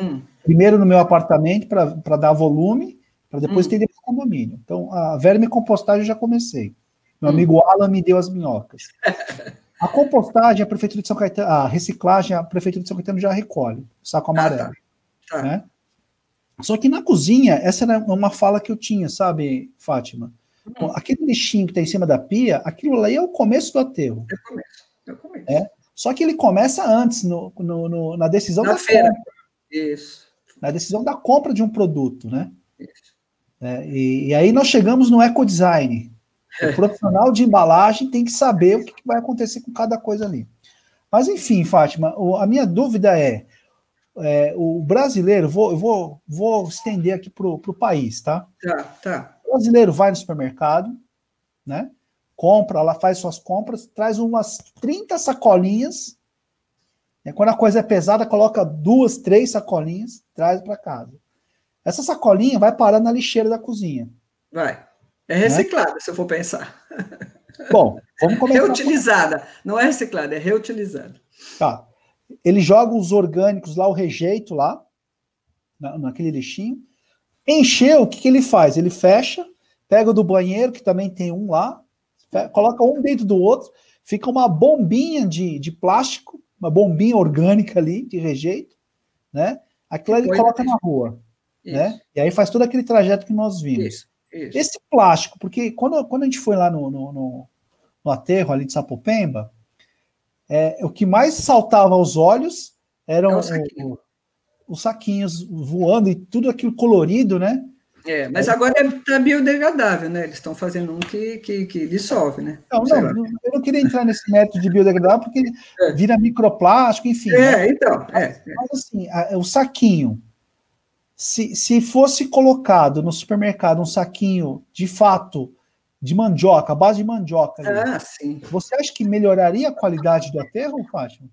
[SPEAKER 1] Hum. Primeiro no meu apartamento para dar volume, para depois hum. ter para o condomínio. Então, a verme compostagem eu já comecei. Meu hum. amigo Alan me deu as minhocas. A compostagem, a Prefeitura de São Caetano, a reciclagem, a Prefeitura de São Caetano já recolhe, saco amarelo. Ah, tá. Tá. Né? Só que na cozinha, essa era uma fala que eu tinha, sabe, Fátima? Hum. Aquele lixinho que está em cima da pia, aquilo lá é o começo do aterro. É o começo. É o começo. É? Só que ele começa antes, no, no, no na decisão na da feira. compra. Isso. Na decisão da compra de um produto, né? Isso. É, e, e, aí nós chegamos no ecodesign. O profissional de embalagem tem que saber o que, vai acontecer com cada coisa ali. Mas enfim, Fátima, a minha dúvida é, é o brasileiro, vou, eu vou, vou estender aqui para o país, tá? Tá, tá. O brasileiro vai no supermercado, né? Compra, ela faz suas compras, traz umas 30 sacolinhas. Né? Quando a coisa é pesada, coloca duas, três sacolinhas, traz para casa. Essa sacolinha vai parar na lixeira da cozinha.
[SPEAKER 2] Vai. É reciclada, né? se eu for pensar.
[SPEAKER 1] Bom, vamos começar.
[SPEAKER 2] Reutilizada. Não é reciclada, é reutilizada.
[SPEAKER 1] Tá. Ele joga os orgânicos lá, o rejeito lá, na, naquele lixinho. Encheu, o que, que ele faz? Ele fecha, pega do banheiro, que também tem um lá, coloca um dentro do outro, fica uma bombinha de, de plástico, uma bombinha orgânica ali, de rejeito, né? Aquilo ele coloca na rua, né? E aí faz todo aquele trajeto que nós vimos. Isso. Isso. Esse plástico, porque quando, quando a gente foi lá no, no, no, no aterro ali de Sapopemba, é, o que mais saltava aos olhos eram é o, os saquinhos voando e tudo aquilo colorido, né?
[SPEAKER 2] É, mas agora está biodegradável, né? Eles estão fazendo um que, que, que dissolve, né?
[SPEAKER 1] Não, não, eu não queria entrar nesse método de biodegradável porque é. vira microplástico, enfim. É,
[SPEAKER 2] né? então. É,
[SPEAKER 1] mas, assim, a, o saquinho, se, se fosse colocado no supermercado um saquinho de fato de mandioca, base de mandioca,
[SPEAKER 2] ah, sim.
[SPEAKER 1] você acha que melhoraria a qualidade do aterro, Fátima?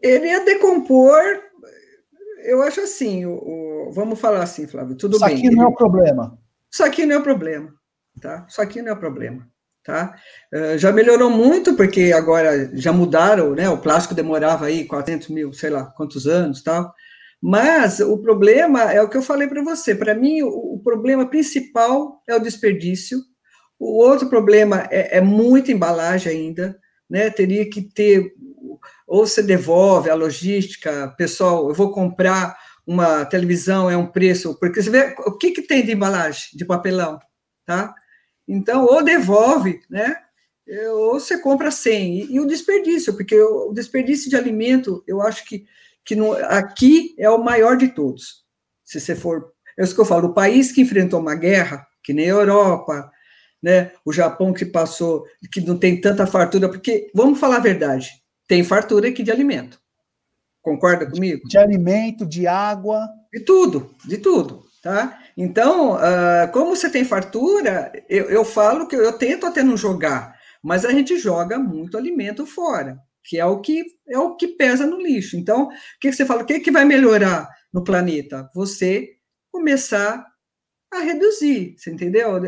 [SPEAKER 2] Ele ia decompor, eu acho assim, o, o vamos falar assim, Flávio, tudo bem.
[SPEAKER 1] Isso aqui não é o problema.
[SPEAKER 2] Isso aqui não é o problema, tá? Isso aqui não é o problema, tá? Uh, já melhorou muito, porque agora já mudaram, né? O plástico demorava aí 400 mil, sei lá, quantos anos, tal. Mas o problema é o que eu falei para você. Para mim, o, o, problema principal é o desperdício. O outro problema é, é muita embalagem ainda, né? Teria que ter ou você devolve a logística, pessoal, eu vou comprar uma televisão é um preço, porque você vê o que, que tem de embalagem de papelão, tá? Então, ou devolve, né? Ou você compra sem. E, e o desperdício, porque o desperdício de alimento, eu acho que que no, aqui é o maior de todos. Se você for. É isso que eu falo, o país que enfrentou uma guerra, que nem a Europa, né, o Japão que passou, que não tem tanta fartura, porque, vamos falar a verdade, tem fartura aqui de alimento. Concorda comigo?
[SPEAKER 1] De alimento, de água.
[SPEAKER 2] De tudo, de tudo, tá? Então, uh, como você tem fartura, eu, eu falo que eu, eu tento até não jogar, mas a gente joga muito alimento fora que é o que é o que pesa no lixo. Então, o que, que você fala? O que, que vai melhorar no planeta? Você começar a reduzir, você entendeu?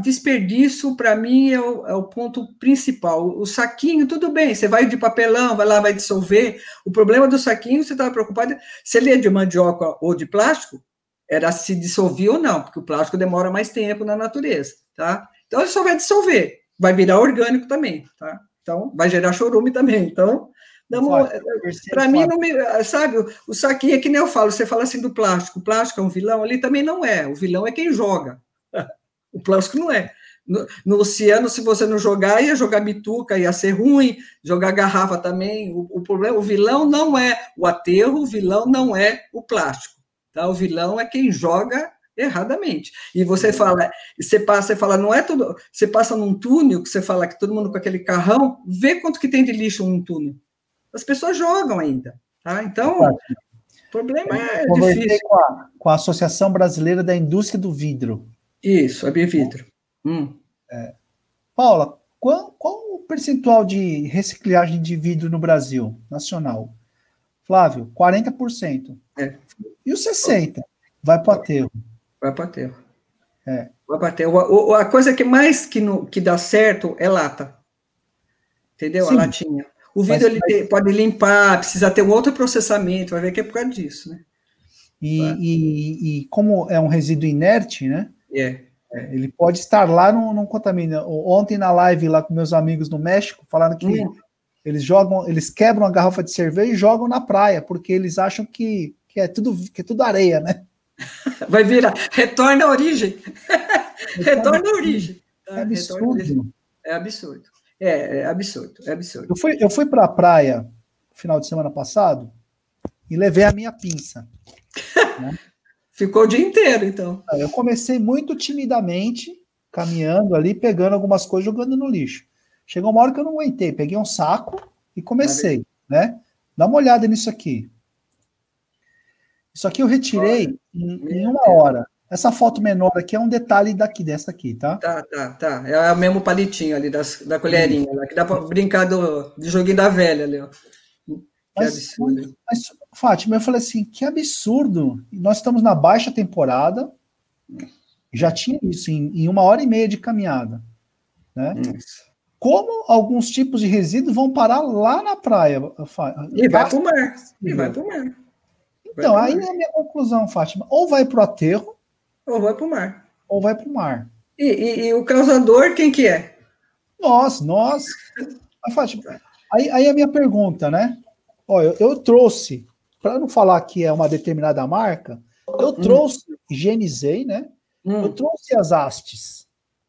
[SPEAKER 2] Desperdício, para mim, é o, é o, ponto principal. O saquinho, tudo bem, você vai de papelão, vai lá, vai dissolver. O problema do saquinho, você estava preocupado, se ele é de mandioca ou de plástico, era se dissolver ou não, porque o plástico demora mais tempo na natureza, tá? Então, ele só vai dissolver, vai virar orgânico também, tá? Então, vai gerar chorume também. Então, para mim, não me, sabe, o saquinho é que nem eu falo, você fala assim do plástico, o plástico é um vilão, ali também não é, o vilão é quem joga. O plástico não é. No, no, oceano, se você não jogar, ia jogar bituca, ia ser ruim, jogar garrafa também. O, o, problema, o vilão não é o aterro, o vilão não é o plástico. Tá? O vilão é quem joga erradamente. E você uhum. fala, você passa, você fala, não é tudo, você passa num túnel que você fala que todo mundo com aquele carrão, vê quanto que tem de lixo num túnel. As pessoas jogam ainda, tá? Então, o problema é difícil.
[SPEAKER 1] Com a, com a Associação Brasileira da Indústria do Vidro.
[SPEAKER 2] Isso, a Bividro. Hum.
[SPEAKER 1] É. Paula, qual, qual o percentual de reciclagem de vidro no Brasil, nacional? Flávio, 40%. É. E os 60? Vai para o aterro.
[SPEAKER 2] Vai para o aterro.
[SPEAKER 1] É.
[SPEAKER 2] Vai para aterro. A coisa que mais que, no, que dá certo é lata. Entendeu? Sim. A latinha. O vidro mas, ele mas... pode limpar, precisa ter um outro processamento, vai ver que é por causa disso, né?
[SPEAKER 1] E, e, e como é um resíduo inerte, né?
[SPEAKER 2] É.
[SPEAKER 1] é. Ele pode estar lá, não, não contamina. Ontem na live lá com meus amigos no México, falando que hum. eles jogam, eles quebram a garrafa de cerveja e jogam na praia, porque eles acham que, que, é, tudo, que é tudo areia, né?
[SPEAKER 2] Vai virar, retorna à origem. retorna à origem.
[SPEAKER 1] É absurdo.
[SPEAKER 2] É absurdo. É, é absurdo, é absurdo.
[SPEAKER 1] Eu fui, eu fui para a praia final de semana passado e levei a minha pinça.
[SPEAKER 2] Né? Ficou o dia inteiro, então.
[SPEAKER 1] Eu comecei muito timidamente, caminhando ali, pegando algumas coisas, jogando no lixo. Chegou uma hora que eu não aguentei, peguei um saco e comecei, né? Dá uma olhada nisso aqui. Isso aqui eu retirei em, em, uma hora. Essa foto menor aqui é um detalhe daqui, dessa aqui, tá?
[SPEAKER 2] Tá, tá, tá. É o mesmo palitinho ali das, da colherinha, lá, que dá para brincar do, de joguinho da velha ali, ó. Que
[SPEAKER 1] mas, absurdo. Mas, Fátima, eu falei assim, que absurdo. Nós estamos na baixa temporada, já tinha isso em, em uma hora e meia de caminhada, né? Isso. Como alguns tipos de resíduos vão parar lá na praia?
[SPEAKER 2] E vai para o mar. E vai para o mar.
[SPEAKER 1] Então, aí é a minha conclusão, Fátima. Ou vai para o aterro,
[SPEAKER 2] ou vai para o mar.
[SPEAKER 1] Ou vai para o mar.
[SPEAKER 2] E, e, e, o causador, quem que é?
[SPEAKER 1] Nós, nós. Aí, aí a minha pergunta, né? Olha, eu, eu trouxe, para não falar que é uma determinada marca, eu hum. trouxe, higienizei, né? Hum. Eu trouxe as hastes.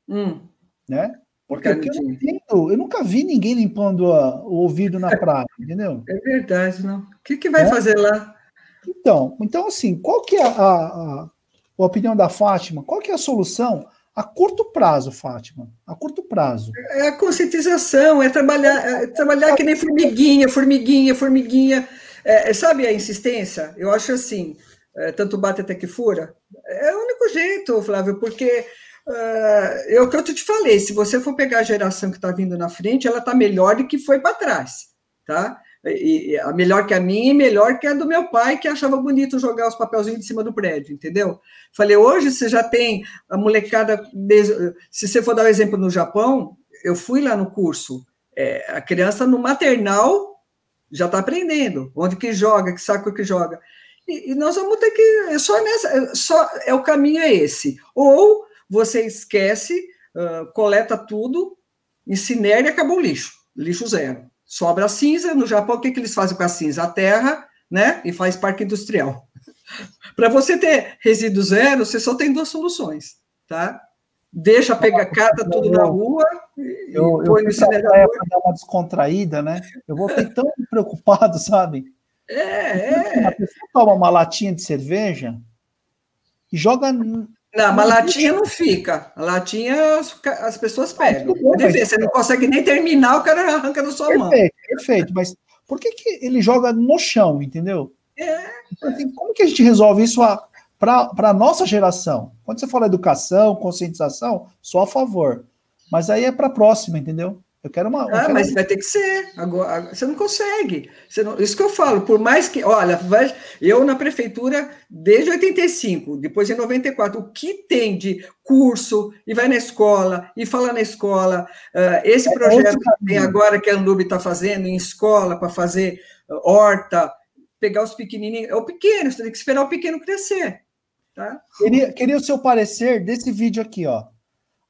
[SPEAKER 1] Hum. Né? Porque, porque eu, não entendo, eu nunca vi ninguém limpando a, o ouvido na praia, entendeu?
[SPEAKER 2] É verdade, não. O que, que vai é? fazer lá?
[SPEAKER 1] Então, então, assim, qual que é a, a, a opinião da Fátima, qual que é a solução a curto prazo, Fátima? A curto prazo.
[SPEAKER 2] É a conscientização, é trabalhar, é trabalhar que nem formiguinha, formiguinha, formiguinha. É, sabe a insistência? Eu acho assim, é, tanto bate até que fura. É o único jeito, Flávio, porque uh, é o que eu te falei, se você for pegar a geração que está vindo na frente, ela está melhor do que foi para trás, tá? E, a melhor que a minha e melhor que a do meu pai, que achava bonito jogar os papelzinhos de cima do prédio, entendeu? Falei, hoje você já tem a molecada. Se você for dar um exemplo no Japão, eu fui lá no curso, é, a criança no maternal já está aprendendo onde que joga, que saco que joga. E, e, nós vamos ter que. É só nessa. É, só, é o caminho é esse. Ou você esquece, uh, coleta tudo, incinera e acabou o lixo. Lixo zero sobra a cinza. No Japão, o que, que eles fazem com a cinza? A terra, né? E faz parque industrial. Para você ter resíduo zero, você só tem duas soluções, tá? Deixa pegar, cata tudo na rua
[SPEAKER 1] e eu, põe eu no incinerador. Dar uma descontraída, né? Eu vou ter tão preocupado, sabe?
[SPEAKER 2] É, é.
[SPEAKER 1] A pessoa toma uma latinha de cerveja e joga
[SPEAKER 2] não, mas latinha não fica. A latinha as, as pessoas pegam. Você não consegue nem terminar, o cara arranca da sua
[SPEAKER 1] perfeito,
[SPEAKER 2] mão.
[SPEAKER 1] Perfeito, mas por que, que ele joga no chão, entendeu?
[SPEAKER 2] É.
[SPEAKER 1] Então, assim, como que a gente resolve isso para a nossa geração? Quando você fala educação, conscientização, sou a favor. Mas aí é para a próxima, entendeu? Eu quero uma.
[SPEAKER 2] ah,
[SPEAKER 1] quero
[SPEAKER 2] mas vai ter que ser. Agora, você não consegue. Você não, isso que eu falo, por mais que. Olha, vai, eu na prefeitura desde 85, depois em 94, o que tem de curso, e vai na escola, e fala na escola. Uh, esse é projeto que tem agora, que a Anlub está fazendo em escola, para fazer uh, horta, pegar os pequenininhos. É o pequeno, você tem que esperar o pequeno crescer. Tá?
[SPEAKER 1] Queria, queria o seu parecer desse vídeo aqui, ó.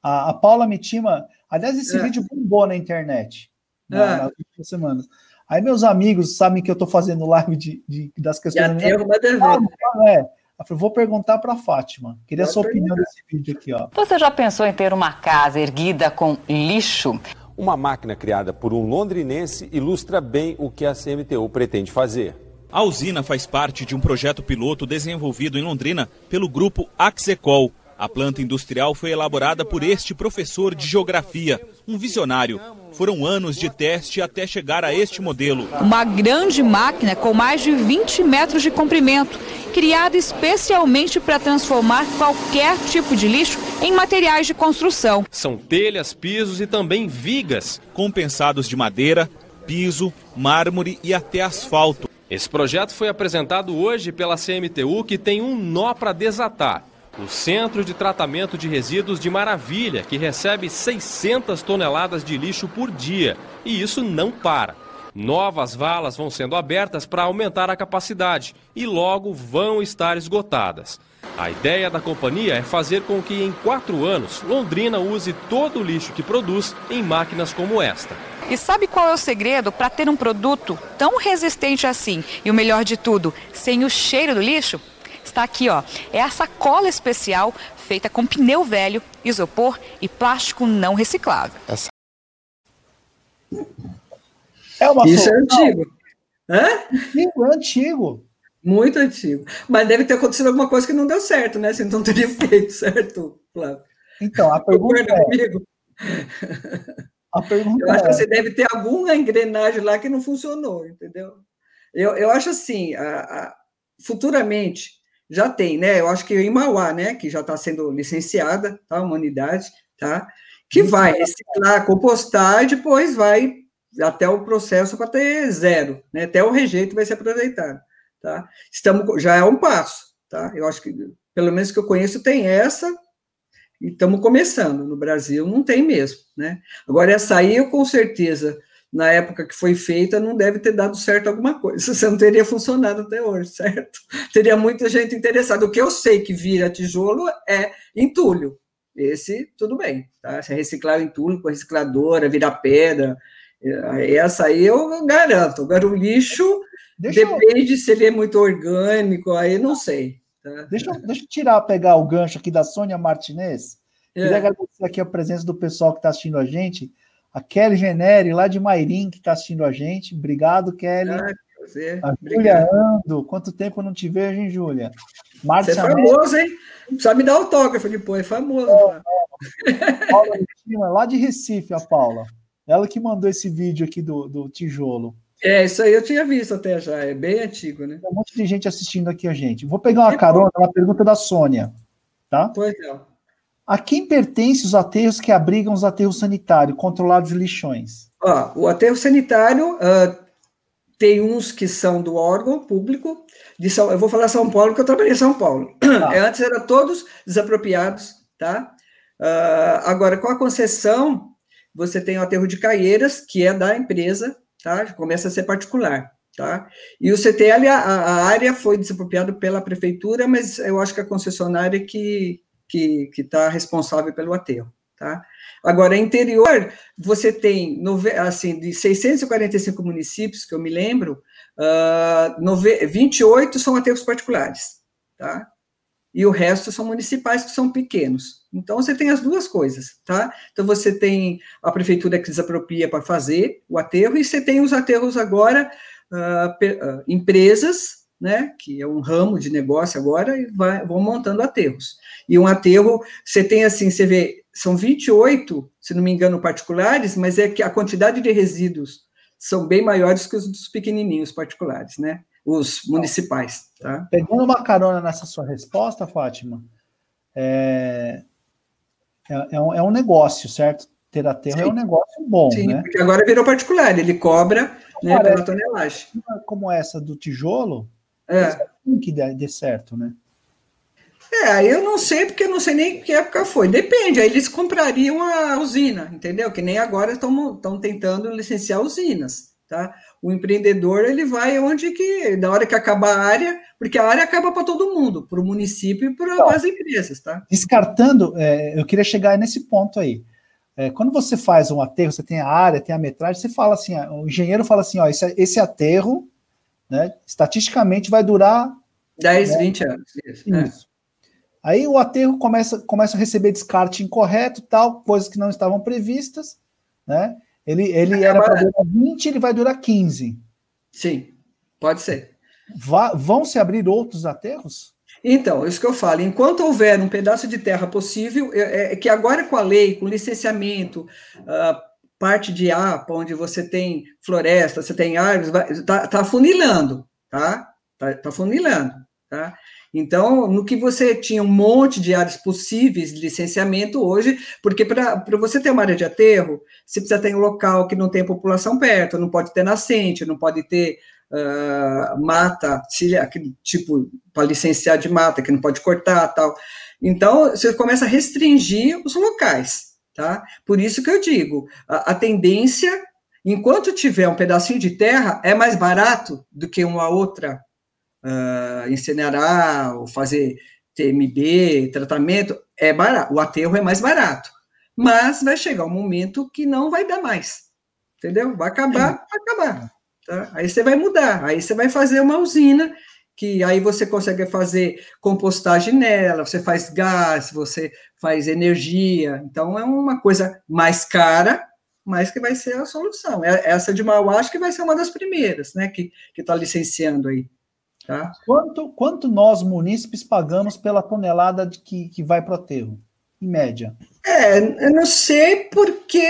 [SPEAKER 1] A, a Paula Mitima Aliás, esse é. vídeo bombou na internet é. nas últimas semanas. Aí meus amigos sabem que eu estou fazendo live de, de, das questões. Já
[SPEAKER 2] tem uma
[SPEAKER 1] ah, é. Eu vou perguntar para a Fátima. Queria a sua opinião desse vídeo aqui. Ó.
[SPEAKER 7] Você já pensou em ter uma casa erguida com lixo?
[SPEAKER 8] Uma máquina criada por um londrinense ilustra bem o que a CMTU pretende fazer.
[SPEAKER 9] A usina faz parte de um projeto piloto desenvolvido em Londrina pelo grupo Axecol a planta industrial foi elaborada por este professor de geografia, um visionário. Foram anos de teste até chegar a este modelo.
[SPEAKER 7] Uma grande máquina com mais de 20 metros de comprimento, criada especialmente para transformar qualquer tipo de lixo em materiais de construção.
[SPEAKER 9] São telhas, pisos e também vigas, compensados de madeira, piso, mármore e até asfalto.
[SPEAKER 10] Esse projeto foi apresentado hoje pela CMTU, que tem um nó para desatar. O Centro de Tratamento de Resíduos de Maravilha, que recebe 600 toneladas de lixo por dia. E isso não para. Novas valas vão sendo abertas para aumentar a capacidade e logo vão estar esgotadas. A ideia da companhia é fazer com que em quatro anos Londrina use todo o lixo que produz em máquinas como esta.
[SPEAKER 7] E sabe qual é o segredo para ter um produto tão resistente assim? E o melhor de tudo, sem o cheiro do lixo? Está aqui, ó. É a sacola especial feita com pneu velho, isopor e plástico não reciclável. Essa...
[SPEAKER 2] É uma Isso é antigo. Hã?
[SPEAKER 1] Antigo, é antigo.
[SPEAKER 2] Muito antigo. Mas deve ter acontecido alguma coisa que não deu certo, né? Você não teria feito, certo, Flávio?
[SPEAKER 1] Então, a pergunta é... comigo?
[SPEAKER 2] A pergunta eu acho é... que você deve ter alguma engrenagem lá que não funcionou, entendeu? Eu, eu acho assim, a, a, futuramente, já tem, né? Eu acho que em Mauá, né? Que já está sendo licenciada, tá? Uma unidade, tá? Que vai reciclar, compostar e depois vai até o processo para ter zero, né? Até o rejeito vai ser aproveitado, tá? Estamos, já é um passo, tá? Eu acho que, pelo menos que eu conheço, tem essa, e estamos começando. No Brasil não tem mesmo, né? Agora, essa aí, eu com certeza, na época que foi feita, não deve ter dado certo alguma coisa, você não teria funcionado até hoje, certo? Teria muita gente interessada. O que eu sei que vira tijolo é entulho. Esse, tudo bem, tá? Se é reciclar entulho com recicladora, virar pedra, essa aí eu garanto. Agora, o lixo deixa depende eu... se ele é muito orgânico, aí não sei.
[SPEAKER 1] Tá? Deixa, eu, deixa eu tirar, pegar o gancho aqui da Sônia Martinez. É. Queria agradecer aqui a presença do pessoal que está assistindo a gente. A Kelly Generi, lá de Mairim, que está assistindo a gente. Obrigado, Kelly. Ah, você. A Júlia Ando. Quanto tempo eu não te vejo, hein, Júlia?
[SPEAKER 2] Você é famoso, hein? Precisa me dar autógrafo depois, é famoso. É,
[SPEAKER 1] é. Paula, lá de Recife, a Paula. Ela que mandou esse vídeo aqui do, do tijolo.
[SPEAKER 2] É, isso aí eu tinha visto até já, é bem antigo, né?
[SPEAKER 1] Tem um monte de gente assistindo aqui a gente. Vou pegar uma carona na pergunta da Sônia, tá? Pois é. A quem pertence os aterros que abrigam os aterros sanitários, controlados e lixões?
[SPEAKER 2] Ó, o aterro sanitário uh, tem uns que são do órgão público, de São, eu vou falar São Paulo, porque eu trabalhei em São Paulo. Tá. Antes eram todos desapropriados, tá? Uh, agora, com a concessão, você tem o aterro de Caieiras, que é da empresa, tá? Começa a ser particular, tá? E o CTL, a, a área foi desapropriada pela prefeitura, mas eu acho que a concessionária que que está responsável pelo aterro, tá? Agora, interior, você tem, assim, de 645 municípios, que eu me lembro, uh, 28 são aterros particulares, tá? e o resto são municipais que são pequenos. Então você tem as duas coisas, tá? Então você tem a prefeitura que desapropria para fazer o aterro e você tem os aterros agora uh, empresas, né? Que é um ramo de negócio agora e vai, vão montando aterros. E um aterro você tem assim, você vê são 28, se não me engano, particulares, mas é que a quantidade de resíduos são bem maiores que os dos pequenininhos particulares, né? os municipais. Tá?
[SPEAKER 1] Pegando uma carona nessa sua resposta, Fátima, é, é, é, um, é um, negócio, certo? Ter aterro Sim. é um negócio bom, Sim, né?
[SPEAKER 2] porque agora virou particular, ele cobra né, pela tonelagem.
[SPEAKER 1] Como essa do tijolo, é. que dê, certo, né?
[SPEAKER 2] É, eu não sei, porque eu não sei nem que época foi. Depende, aí eles comprariam a usina, entendeu? Que nem agora estão tentando licenciar usinas, tá? o empreendedor ele vai onde que, na hora que acabar a área, porque a área acaba para todo mundo, para o município e para as empresas, tá?
[SPEAKER 1] Descartando, é, eu queria chegar nesse ponto aí. É, quando você faz um aterro, você tem a área, tem a metragem, você fala assim, o engenheiro fala assim, ó, esse, esse aterro, né, estatisticamente vai durar
[SPEAKER 2] 10, né, 20 anos. Isso.
[SPEAKER 1] É. Aí o aterro começa, começa a receber descarte incorreto, tal, coisas que não estavam previstas, né? Ele, ele era para durar 20, ele vai durar 15.
[SPEAKER 2] Sim, pode ser.
[SPEAKER 1] Vá, vão se abrir outros aterros?
[SPEAKER 2] Então, isso que eu falo, enquanto houver um pedaço de terra possível, é, é que agora com a lei, com licenciamento, uh, parte de APA, onde você tem floresta, você tem árvores, está tá funilando, tá? Está tá funilando, tá? Então, no que você tinha um monte de áreas possíveis de licenciamento hoje, porque para você ter uma área de aterro, você precisa ter um local que não tem população perto, não pode ter nascente, não pode ter uh, mata, aquele tipo para licenciar de mata que não pode cortar, tal. Então você começa a restringir os locais, tá? Por isso que eu digo, a, a tendência, enquanto tiver um pedacinho de terra, é mais barato do que uma outra uh, incinerar ou fazer TMB, tratamento, é barato. O aterro é mais barato. Mas vai chegar um momento que não vai dar mais. Entendeu? Vai acabar, vai acabar. Tá? Aí você vai mudar, aí você vai fazer uma usina que aí você consegue fazer compostagem nela, você faz gás, você faz energia, então é uma coisa mais cara, mas que vai ser a solução. É, essa de Mauá acho que vai ser uma das primeiras, né, que está licenciando aí. Tá?
[SPEAKER 1] Quanto, quanto nós, munícipes, pagamos pela tonelada de que, que vai para o aterro, em média?
[SPEAKER 2] É, eu não sei porque,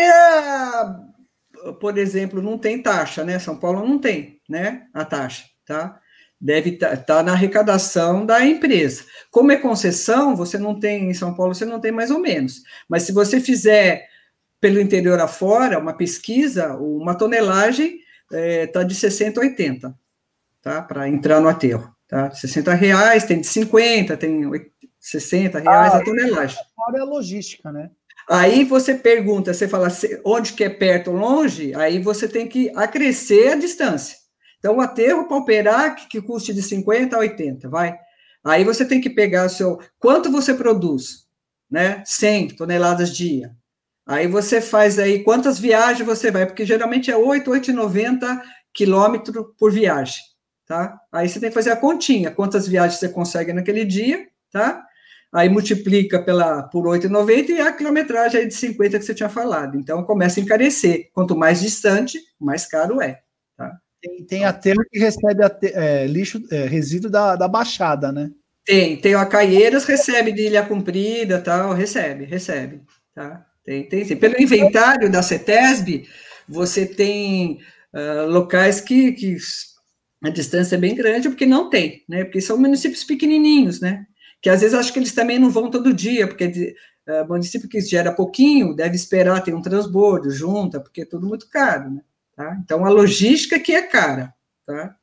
[SPEAKER 2] por exemplo, não tem taxa, né? São Paulo não tem, né? A taxa, tá? Deve estar tá, tá na arrecadação da empresa. Como é concessão, você não tem, em São Paulo, você não tem mais ou menos. Mas se você fizer pelo interior afora, uma pesquisa, uma tonelagem está é, tá de 60 a 80 tá? Para entrar no aterro, tá? 60 reais, tem de 50, tem 60 reais ah, a tonelagem.
[SPEAKER 1] Agora é a logística, né?
[SPEAKER 2] Aí você pergunta, você fala onde que é perto ou longe, aí você tem que acrescer a distância. Então, o aterro para operar, que, que custe de 50 a 80, vai. Aí você tem que pegar o seu. Quanto você produz? Né? 100 toneladas dia. Aí você faz aí quantas viagens você vai, porque geralmente é 8, 8,90 quilômetros por viagem tá? Aí você tem que fazer a continha, quantas viagens você consegue naquele dia, tá? Aí multiplica pela, por 8,90 e a quilometragem aí de 50 que você tinha falado. Então começa a encarecer. Quanto mais distante, mais caro é.
[SPEAKER 1] Tem, tem aterro que recebe é, lixo, é, resíduo da, da Baixada, né?
[SPEAKER 2] Tem, tem o Acaieiras, recebe de Ilha Comprida tal, recebe, recebe. Tá? Tem, tem sim. Pelo inventário da CETESB, você tem uh, locais que, que a distância é bem grande, porque não tem, né? Porque são municípios pequenininhos, né? Que às vezes acho que eles também não vão todo dia, porque uh, município que gera pouquinho deve esperar ter um transbordo, junta, porque é tudo muito caro, né? Tá? Então a logística que é cara, tá?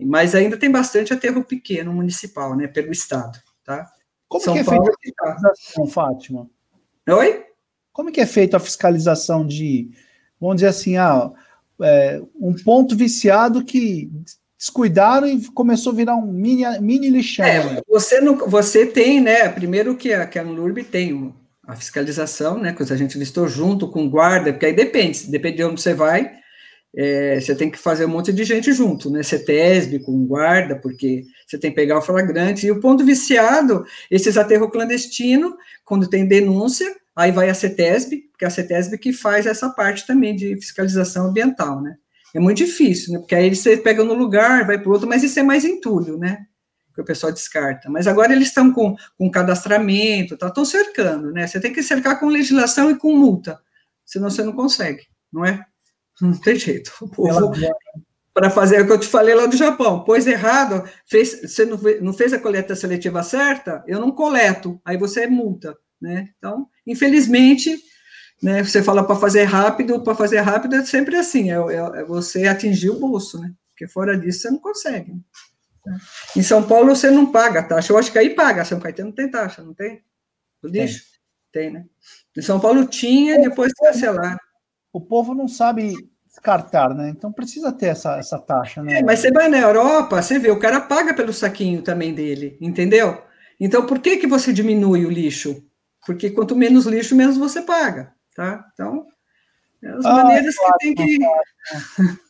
[SPEAKER 2] Mas ainda tem bastante aterro pequeno municipal, né? Pelo estado, tá?
[SPEAKER 1] Como São que é feita a fiscalização, Fátima?
[SPEAKER 2] Oi?
[SPEAKER 1] Como que é feita a fiscalização de, vamos dizer assim, ah, é, um ponto viciado que descuidaram e começou a virar um mini, mini lixão. É,
[SPEAKER 2] você, não, você tem, né? Primeiro que a, que a Anlurb tem a fiscalização, né? Que a gente listou junto com guarda, porque aí depende, depende de onde você vai, é, você tem que fazer um monte de gente junto, né? CETESB com guarda, porque você tem que pegar o flagrante. E o ponto viciado, esses aterro clandestino, quando tem denúncia, aí vai a CETESB, porque é a CETESB que faz essa parte também de fiscalização ambiental, né? É muito difícil, né? Porque aí você pega no lugar, vai para o outro, mas isso é mais entulho, né? Que o pessoal descarta. Mas agora eles estão com, com cadastramento, estão tá, cercando, né? Você tem que cercar com legislação e com multa, senão você não consegue, não é? Não tem jeito. O povo, para fazer o que eu te falei lá do Japão, pôs errado, fez, você não, não fez a coleta seletiva certa, eu não coleto, aí você é multa, né? Então, infelizmente, né? Você fala para fazer rápido, para fazer rápido é sempre assim, é, é, é, você atingir o bolso, né? Porque fora disso você não consegue. Né? Em São Paulo você não paga taxa, eu acho que aí paga, São Caetano tem taxa, não tem? O lixo? Tem, tem né? Em São Paulo tinha, depois cancelaram.
[SPEAKER 1] O povo não sabe descartar, né? Então precisa ter essa, essa taxa, né?
[SPEAKER 2] É, mas você vai na Europa, você vê, o cara paga pelo saquinho também dele, entendeu? Então por que que você diminui o lixo? Porque quanto menos lixo, menos você paga tá? Então, é as ah, maneiras que tem que.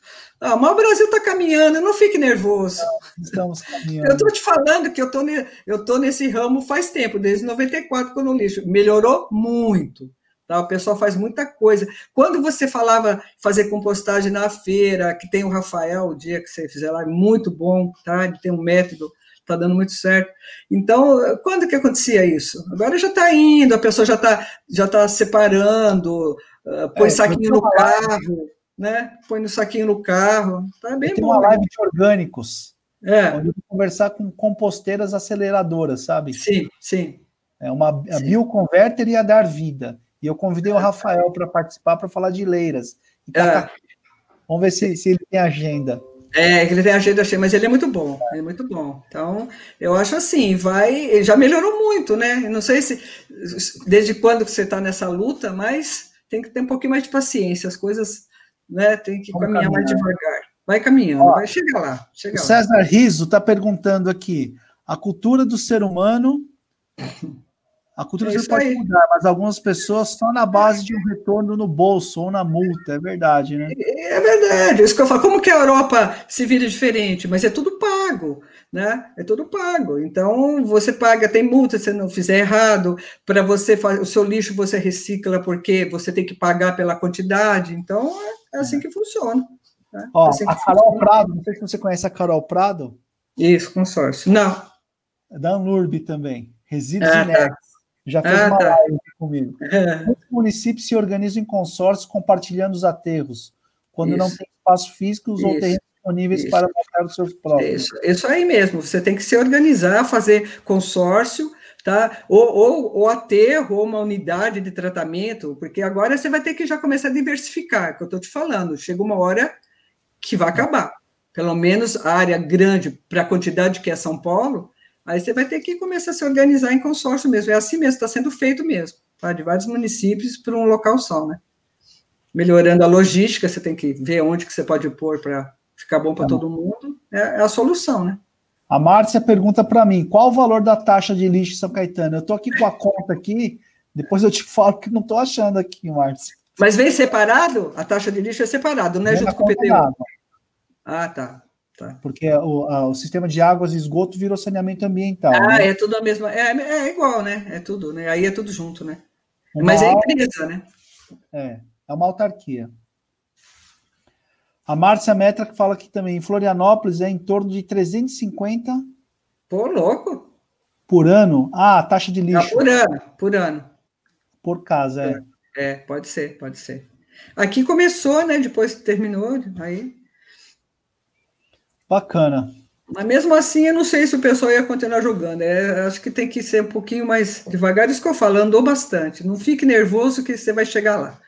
[SPEAKER 2] Ah, mas o Brasil está caminhando, não fique nervoso. Estamos caminhando. Eu estou te falando que eu tô, eu tô nesse ramo faz tempo, desde 94, quando o lixo melhorou muito. Tá? O pessoal faz muita coisa. Quando você falava fazer compostagem na feira, que tem o Rafael, o dia que você fizer lá, é muito bom, tá? Ele tem um método está dando muito certo. Então, quando que acontecia isso? Agora já está indo, a pessoa já está já tá separando, uh, põe é, saquinho no carro, né? Põe no saquinho no carro, tá bem
[SPEAKER 1] tem bom. Tem uma live de orgânicos, é. onde eu vou conversar com composteiras aceleradoras, sabe?
[SPEAKER 2] Sim, sim.
[SPEAKER 1] É uma a Bioconverter e a Dar Vida. E eu convidei o Rafael para participar para falar de leiras. Tá, é. Vamos ver se, se ele tem agenda.
[SPEAKER 2] É, ele tem agenda cheia, mas ele é muito bom, ele é muito bom. Então, eu acho assim, vai, já melhorou muito, né? Não sei se desde quando você está nessa luta, mas tem que ter um pouquinho mais de paciência, as coisas, né, tem que Vamos caminhar, caminhar mais devagar. Vai caminhando, Ó, vai chegar lá. Chega
[SPEAKER 1] César lá. Riso está perguntando aqui: a cultura do ser humano a cultura é pode aí. mudar, mas algumas pessoas só na base de um retorno no bolso ou na multa, é verdade, né?
[SPEAKER 2] É verdade, é isso que eu falo. Como que a Europa se vira diferente? Mas é tudo pago, né? É tudo pago. Então, você paga, tem multa se não fizer errado, para você fazer o seu lixo você recicla porque você tem que pagar pela quantidade. Então, é assim que funciona.
[SPEAKER 1] Né? Ó, é assim a Carol funciona. Prado, não sei se você conhece a Carol Prado.
[SPEAKER 2] Isso, consórcio. Não.
[SPEAKER 1] É da Anlurb também. Resíduos ah, inertes. Já fez ah, uma tá. live comigo. É. Muitos municípios se organizam em consórcios compartilhando os aterros, quando isso. não tem espaço físico ou terrenos disponíveis isso. para montar os seus próprios.
[SPEAKER 2] Isso. isso aí mesmo, você tem que se organizar, fazer consórcio, tá? Ou, ou, ou aterro, ou uma unidade de tratamento, porque agora você vai ter que já começar a diversificar, é que eu estou te falando. Chega uma hora que vai acabar. Pelo menos a área grande, para a quantidade que é São Paulo, Aí você vai ter que começar a se organizar em consórcio mesmo. É assim mesmo, está sendo feito mesmo, tá? De vários municípios para um local só, né? Melhorando a logística, você tem que ver onde que você pode pôr para ficar bom para tá todo mundo. É, é, a solução, né?
[SPEAKER 1] A Márcia pergunta para mim, qual o valor da taxa de lixo em São Caetano? Eu estou aqui com a conta aqui, depois eu te falo que não estou achando aqui, Márcia.
[SPEAKER 2] Mas vem separado? A taxa de lixo é separado, né? Junto com o PTU. Ah, tá.
[SPEAKER 1] Tá. Porque o, a, o sistema de águas e esgoto virou saneamento ambiental.
[SPEAKER 2] Ah, né? é tudo a mesma. É, é igual, né? É tudo, né? Aí é tudo junto, né? Uma Mas é empresa, né?
[SPEAKER 1] É, é uma autarquia. A Márcia Metra que fala que também em Florianópolis é em torno de 350.
[SPEAKER 2] Pô, louco!
[SPEAKER 1] Por ano? Ah, taxa de lixo. Ah,
[SPEAKER 2] por ano, por ano.
[SPEAKER 1] Por casa, é.
[SPEAKER 2] É, pode ser, pode ser. Aqui começou, né? Depois terminou, aí
[SPEAKER 1] Bacana.
[SPEAKER 2] Mas mesmo assim, eu não sei se o pessoal ia continuar jogando. É, acho que tem que ser um pouquinho mais devagar. Isso que eu falo, andou bastante. Não fique nervoso que você vai chegar lá.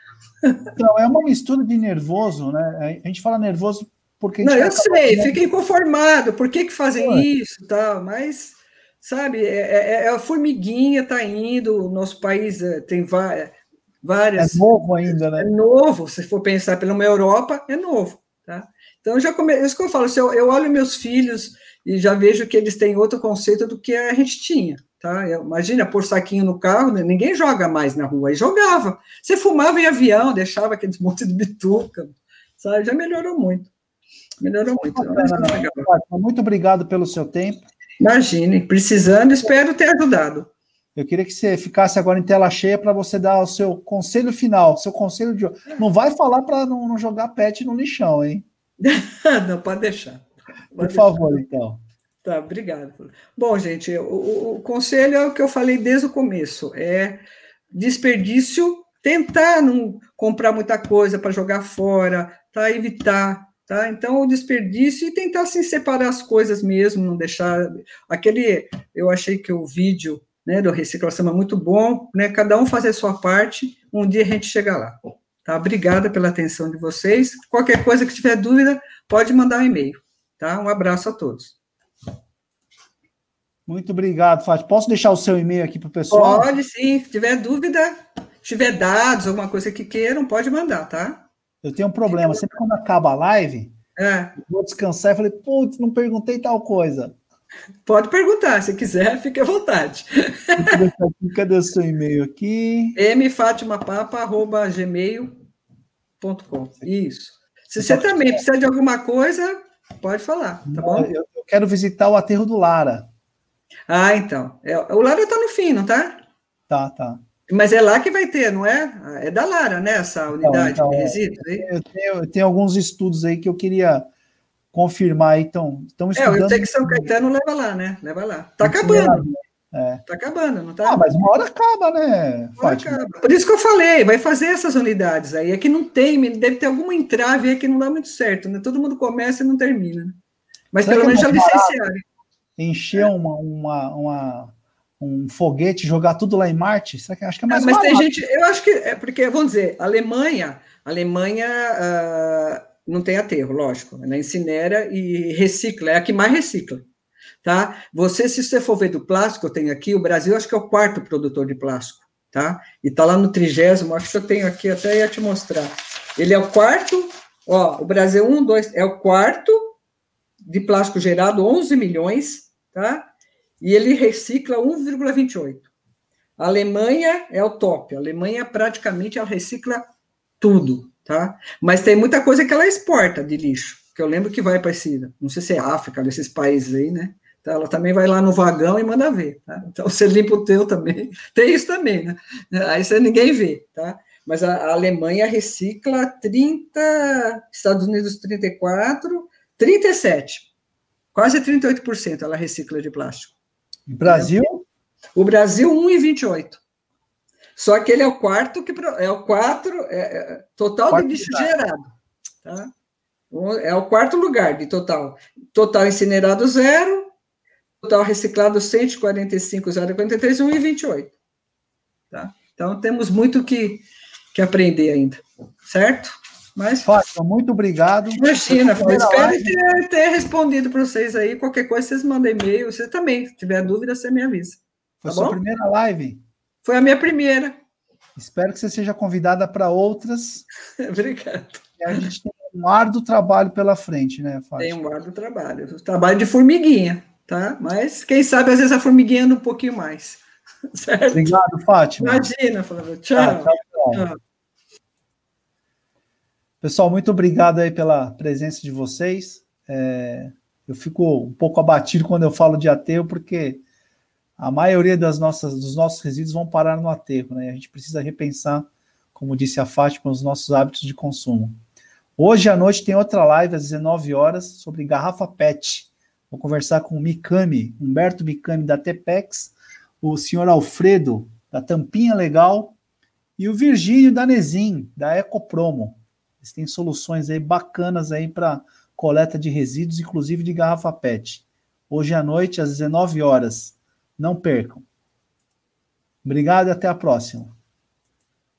[SPEAKER 1] Não, é uma mistura de nervoso, né? A gente fala nervoso porque.
[SPEAKER 2] não, eu sei, fica inconformado. Por que, que fazem Pô. isso tal? Mas, sabe, é, é, é a formiguinha tá indo. O nosso país é, tem várias.
[SPEAKER 1] É novo ainda, né? É
[SPEAKER 2] novo. Se for pensar pela Europa, é novo. Tá? Então, já come... isso que eu falo, se eu, eu olho meus filhos e já vejo que eles têm outro conceito do que a gente tinha. Tá? Imagina pôr saquinho no carro, né? ninguém joga mais na rua, e jogava. Você fumava em avião, deixava aqueles monte de bituca, sabe? Já melhorou muito. Melhorou muito.
[SPEAKER 1] É muito obrigado pelo seu tempo.
[SPEAKER 2] Imagine, precisando, espero ter ajudado.
[SPEAKER 1] Eu queria que você ficasse agora em tela cheia para você dar o seu conselho final, seu conselho de. Não vai falar para não, não jogar pet no lixão, hein?
[SPEAKER 2] Não, pode deixar. Pode
[SPEAKER 1] Por deixar. favor, então.
[SPEAKER 2] Tá, obrigado. Bom, gente, o, o, conselho é o que eu falei desde o começo: é desperdício, tentar não comprar muita coisa para jogar fora, tá? Evitar, tá? Então, o desperdício e tentar assim, separar as coisas mesmo, não deixar. Aquele, eu achei que o vídeo né, do reciclação é muito bom, né? Cada um fazer a sua parte, um dia a gente chega lá. Tá? Obrigada pela atenção de vocês. Qualquer coisa que tiver dúvida, pode mandar um e-mail. Tá? Um abraço a todos.
[SPEAKER 1] Muito obrigado, Fátima. Posso deixar o seu e-mail aqui para o pessoal?
[SPEAKER 2] Pode sim. Se tiver dúvida, tiver dados, alguma coisa que queiram, pode mandar, tá?
[SPEAKER 1] Eu tenho um problema. Sempre quando acaba a live, é. vou descansar e falei, putz, não perguntei tal coisa.
[SPEAKER 2] Pode perguntar, se quiser, fique à vontade.
[SPEAKER 1] Cadê o seu e-mail aqui?
[SPEAKER 2] mfatimapapa.gmail.com. Isso. Se você também precisar de alguma coisa, pode falar, tá bom?
[SPEAKER 1] Eu quero visitar o aterro do Lara.
[SPEAKER 2] Ah, então. É, o Lara está no fim, não tá?
[SPEAKER 1] Tá, tá.
[SPEAKER 2] Mas é lá que vai ter, não é? É da Lara, né? Essa unidade então, então, de resíduos.
[SPEAKER 1] Eu tenho, eu tenho alguns estudos aí que eu queria confirmar então. Estão
[SPEAKER 2] estudando. É, eu sei que São Caetano leva lá, né? Leva lá. Tá acabando. É. Tá acabando, não tá?
[SPEAKER 1] Ah, mas uma hora acaba, né?
[SPEAKER 2] Hora acaba. Por isso que eu falei, vai fazer essas unidades aí. É que não tem, deve ter alguma entrave aí que não dá muito certo, né? Todo mundo começa e não termina. Né? Mas Será pelo menos já licenciaram.
[SPEAKER 1] Encher uma, uma, uma, um foguete, jogar tudo lá em Marte? Será que acho que é mais ah,
[SPEAKER 2] Mas barato. tem gente, eu acho que é porque, vamos dizer, a Alemanha, a Alemanha. Uh, não tem aterro, lógico. Ela incinera e recicla, é a que mais recicla. Tá? Você, se você for ver do plástico, eu tenho aqui, o Brasil acho que é o quarto produtor de plástico, tá? E tá lá no trigésimo, acho que eu tenho aqui, até ia te mostrar. Ele é o quarto, ó, o Brasil, um, dois, é o quarto de plástico gerado, 11 milhões, tá? E ele recicla 1,28. A Alemanha é o top. A Alemanha praticamente ela recicla tudo, tá? Mas tem muita coisa que ela exporta de lixo, que eu lembro que vai para esse, não sei se é África, desses países aí, né? Então, ela também vai lá no vagão e manda ver, tá? Então você limpa o teu também. Tem isso também, né? Aí você ninguém vê, tá? Mas a, a Alemanha recicla 30, Estados Unidos 34, 37. Quase 38% ela recicla de plástico.
[SPEAKER 1] Brasil?
[SPEAKER 2] O Brasil 1,28. Só que ele é o quarto que é o quatro é, é, total quarto de lixo lugar. gerado, tá? É o quarto lugar de total. Total incinerado zero, total reciclado 145, 043, 1,28. Tá? Então temos muito que, que aprender ainda, certo?
[SPEAKER 1] Mas Fátima, muito obrigado.
[SPEAKER 2] Imagina, espero ter, ter, respondido para vocês aí. Qualquer coisa, vocês mandem e-mail. Você também, se tiver dúvida, você me avisa.
[SPEAKER 1] Foi tá sua bom? primeira live?
[SPEAKER 2] Foi a minha primeira.
[SPEAKER 1] Espero que você seja convidada para outras.
[SPEAKER 2] Obrigado.
[SPEAKER 1] E a gente tem um árduo trabalho pela frente, né,
[SPEAKER 2] Fátima? Tem um árduo trabalho. Trabalho de formiguinha, tá? Mas quem sabe às vezes a formiguinha anda um pouquinho mais.
[SPEAKER 1] Certo? Obrigado, Fátima.
[SPEAKER 2] Imagina, Flávio. Tchau. Tchau, tchau. tchau.
[SPEAKER 1] Pessoal, muito obrigado aí pela presença de vocês. É, eu fico um pouco abatido quando eu falo de aterro, porque a maioria das nossas, dos nossos resíduos vão parar no aterro, né? A gente precisa repensar, como disse a Fátima, os nossos hábitos de consumo. Hoje à noite tem outra live às 19 horas sobre garrafa PET. Vou conversar com o Mikami, Humberto Mikami da Tepex, o senhor Alfredo da Tampinha Legal e o Virgínio da Nesim, da Ecopromo. Eles têm soluções aí bacanas aí para coleta de resíduos, inclusive de garrafa PET. Hoje à noite, às 19 horas. Não percam. Obrigado e até a próxima.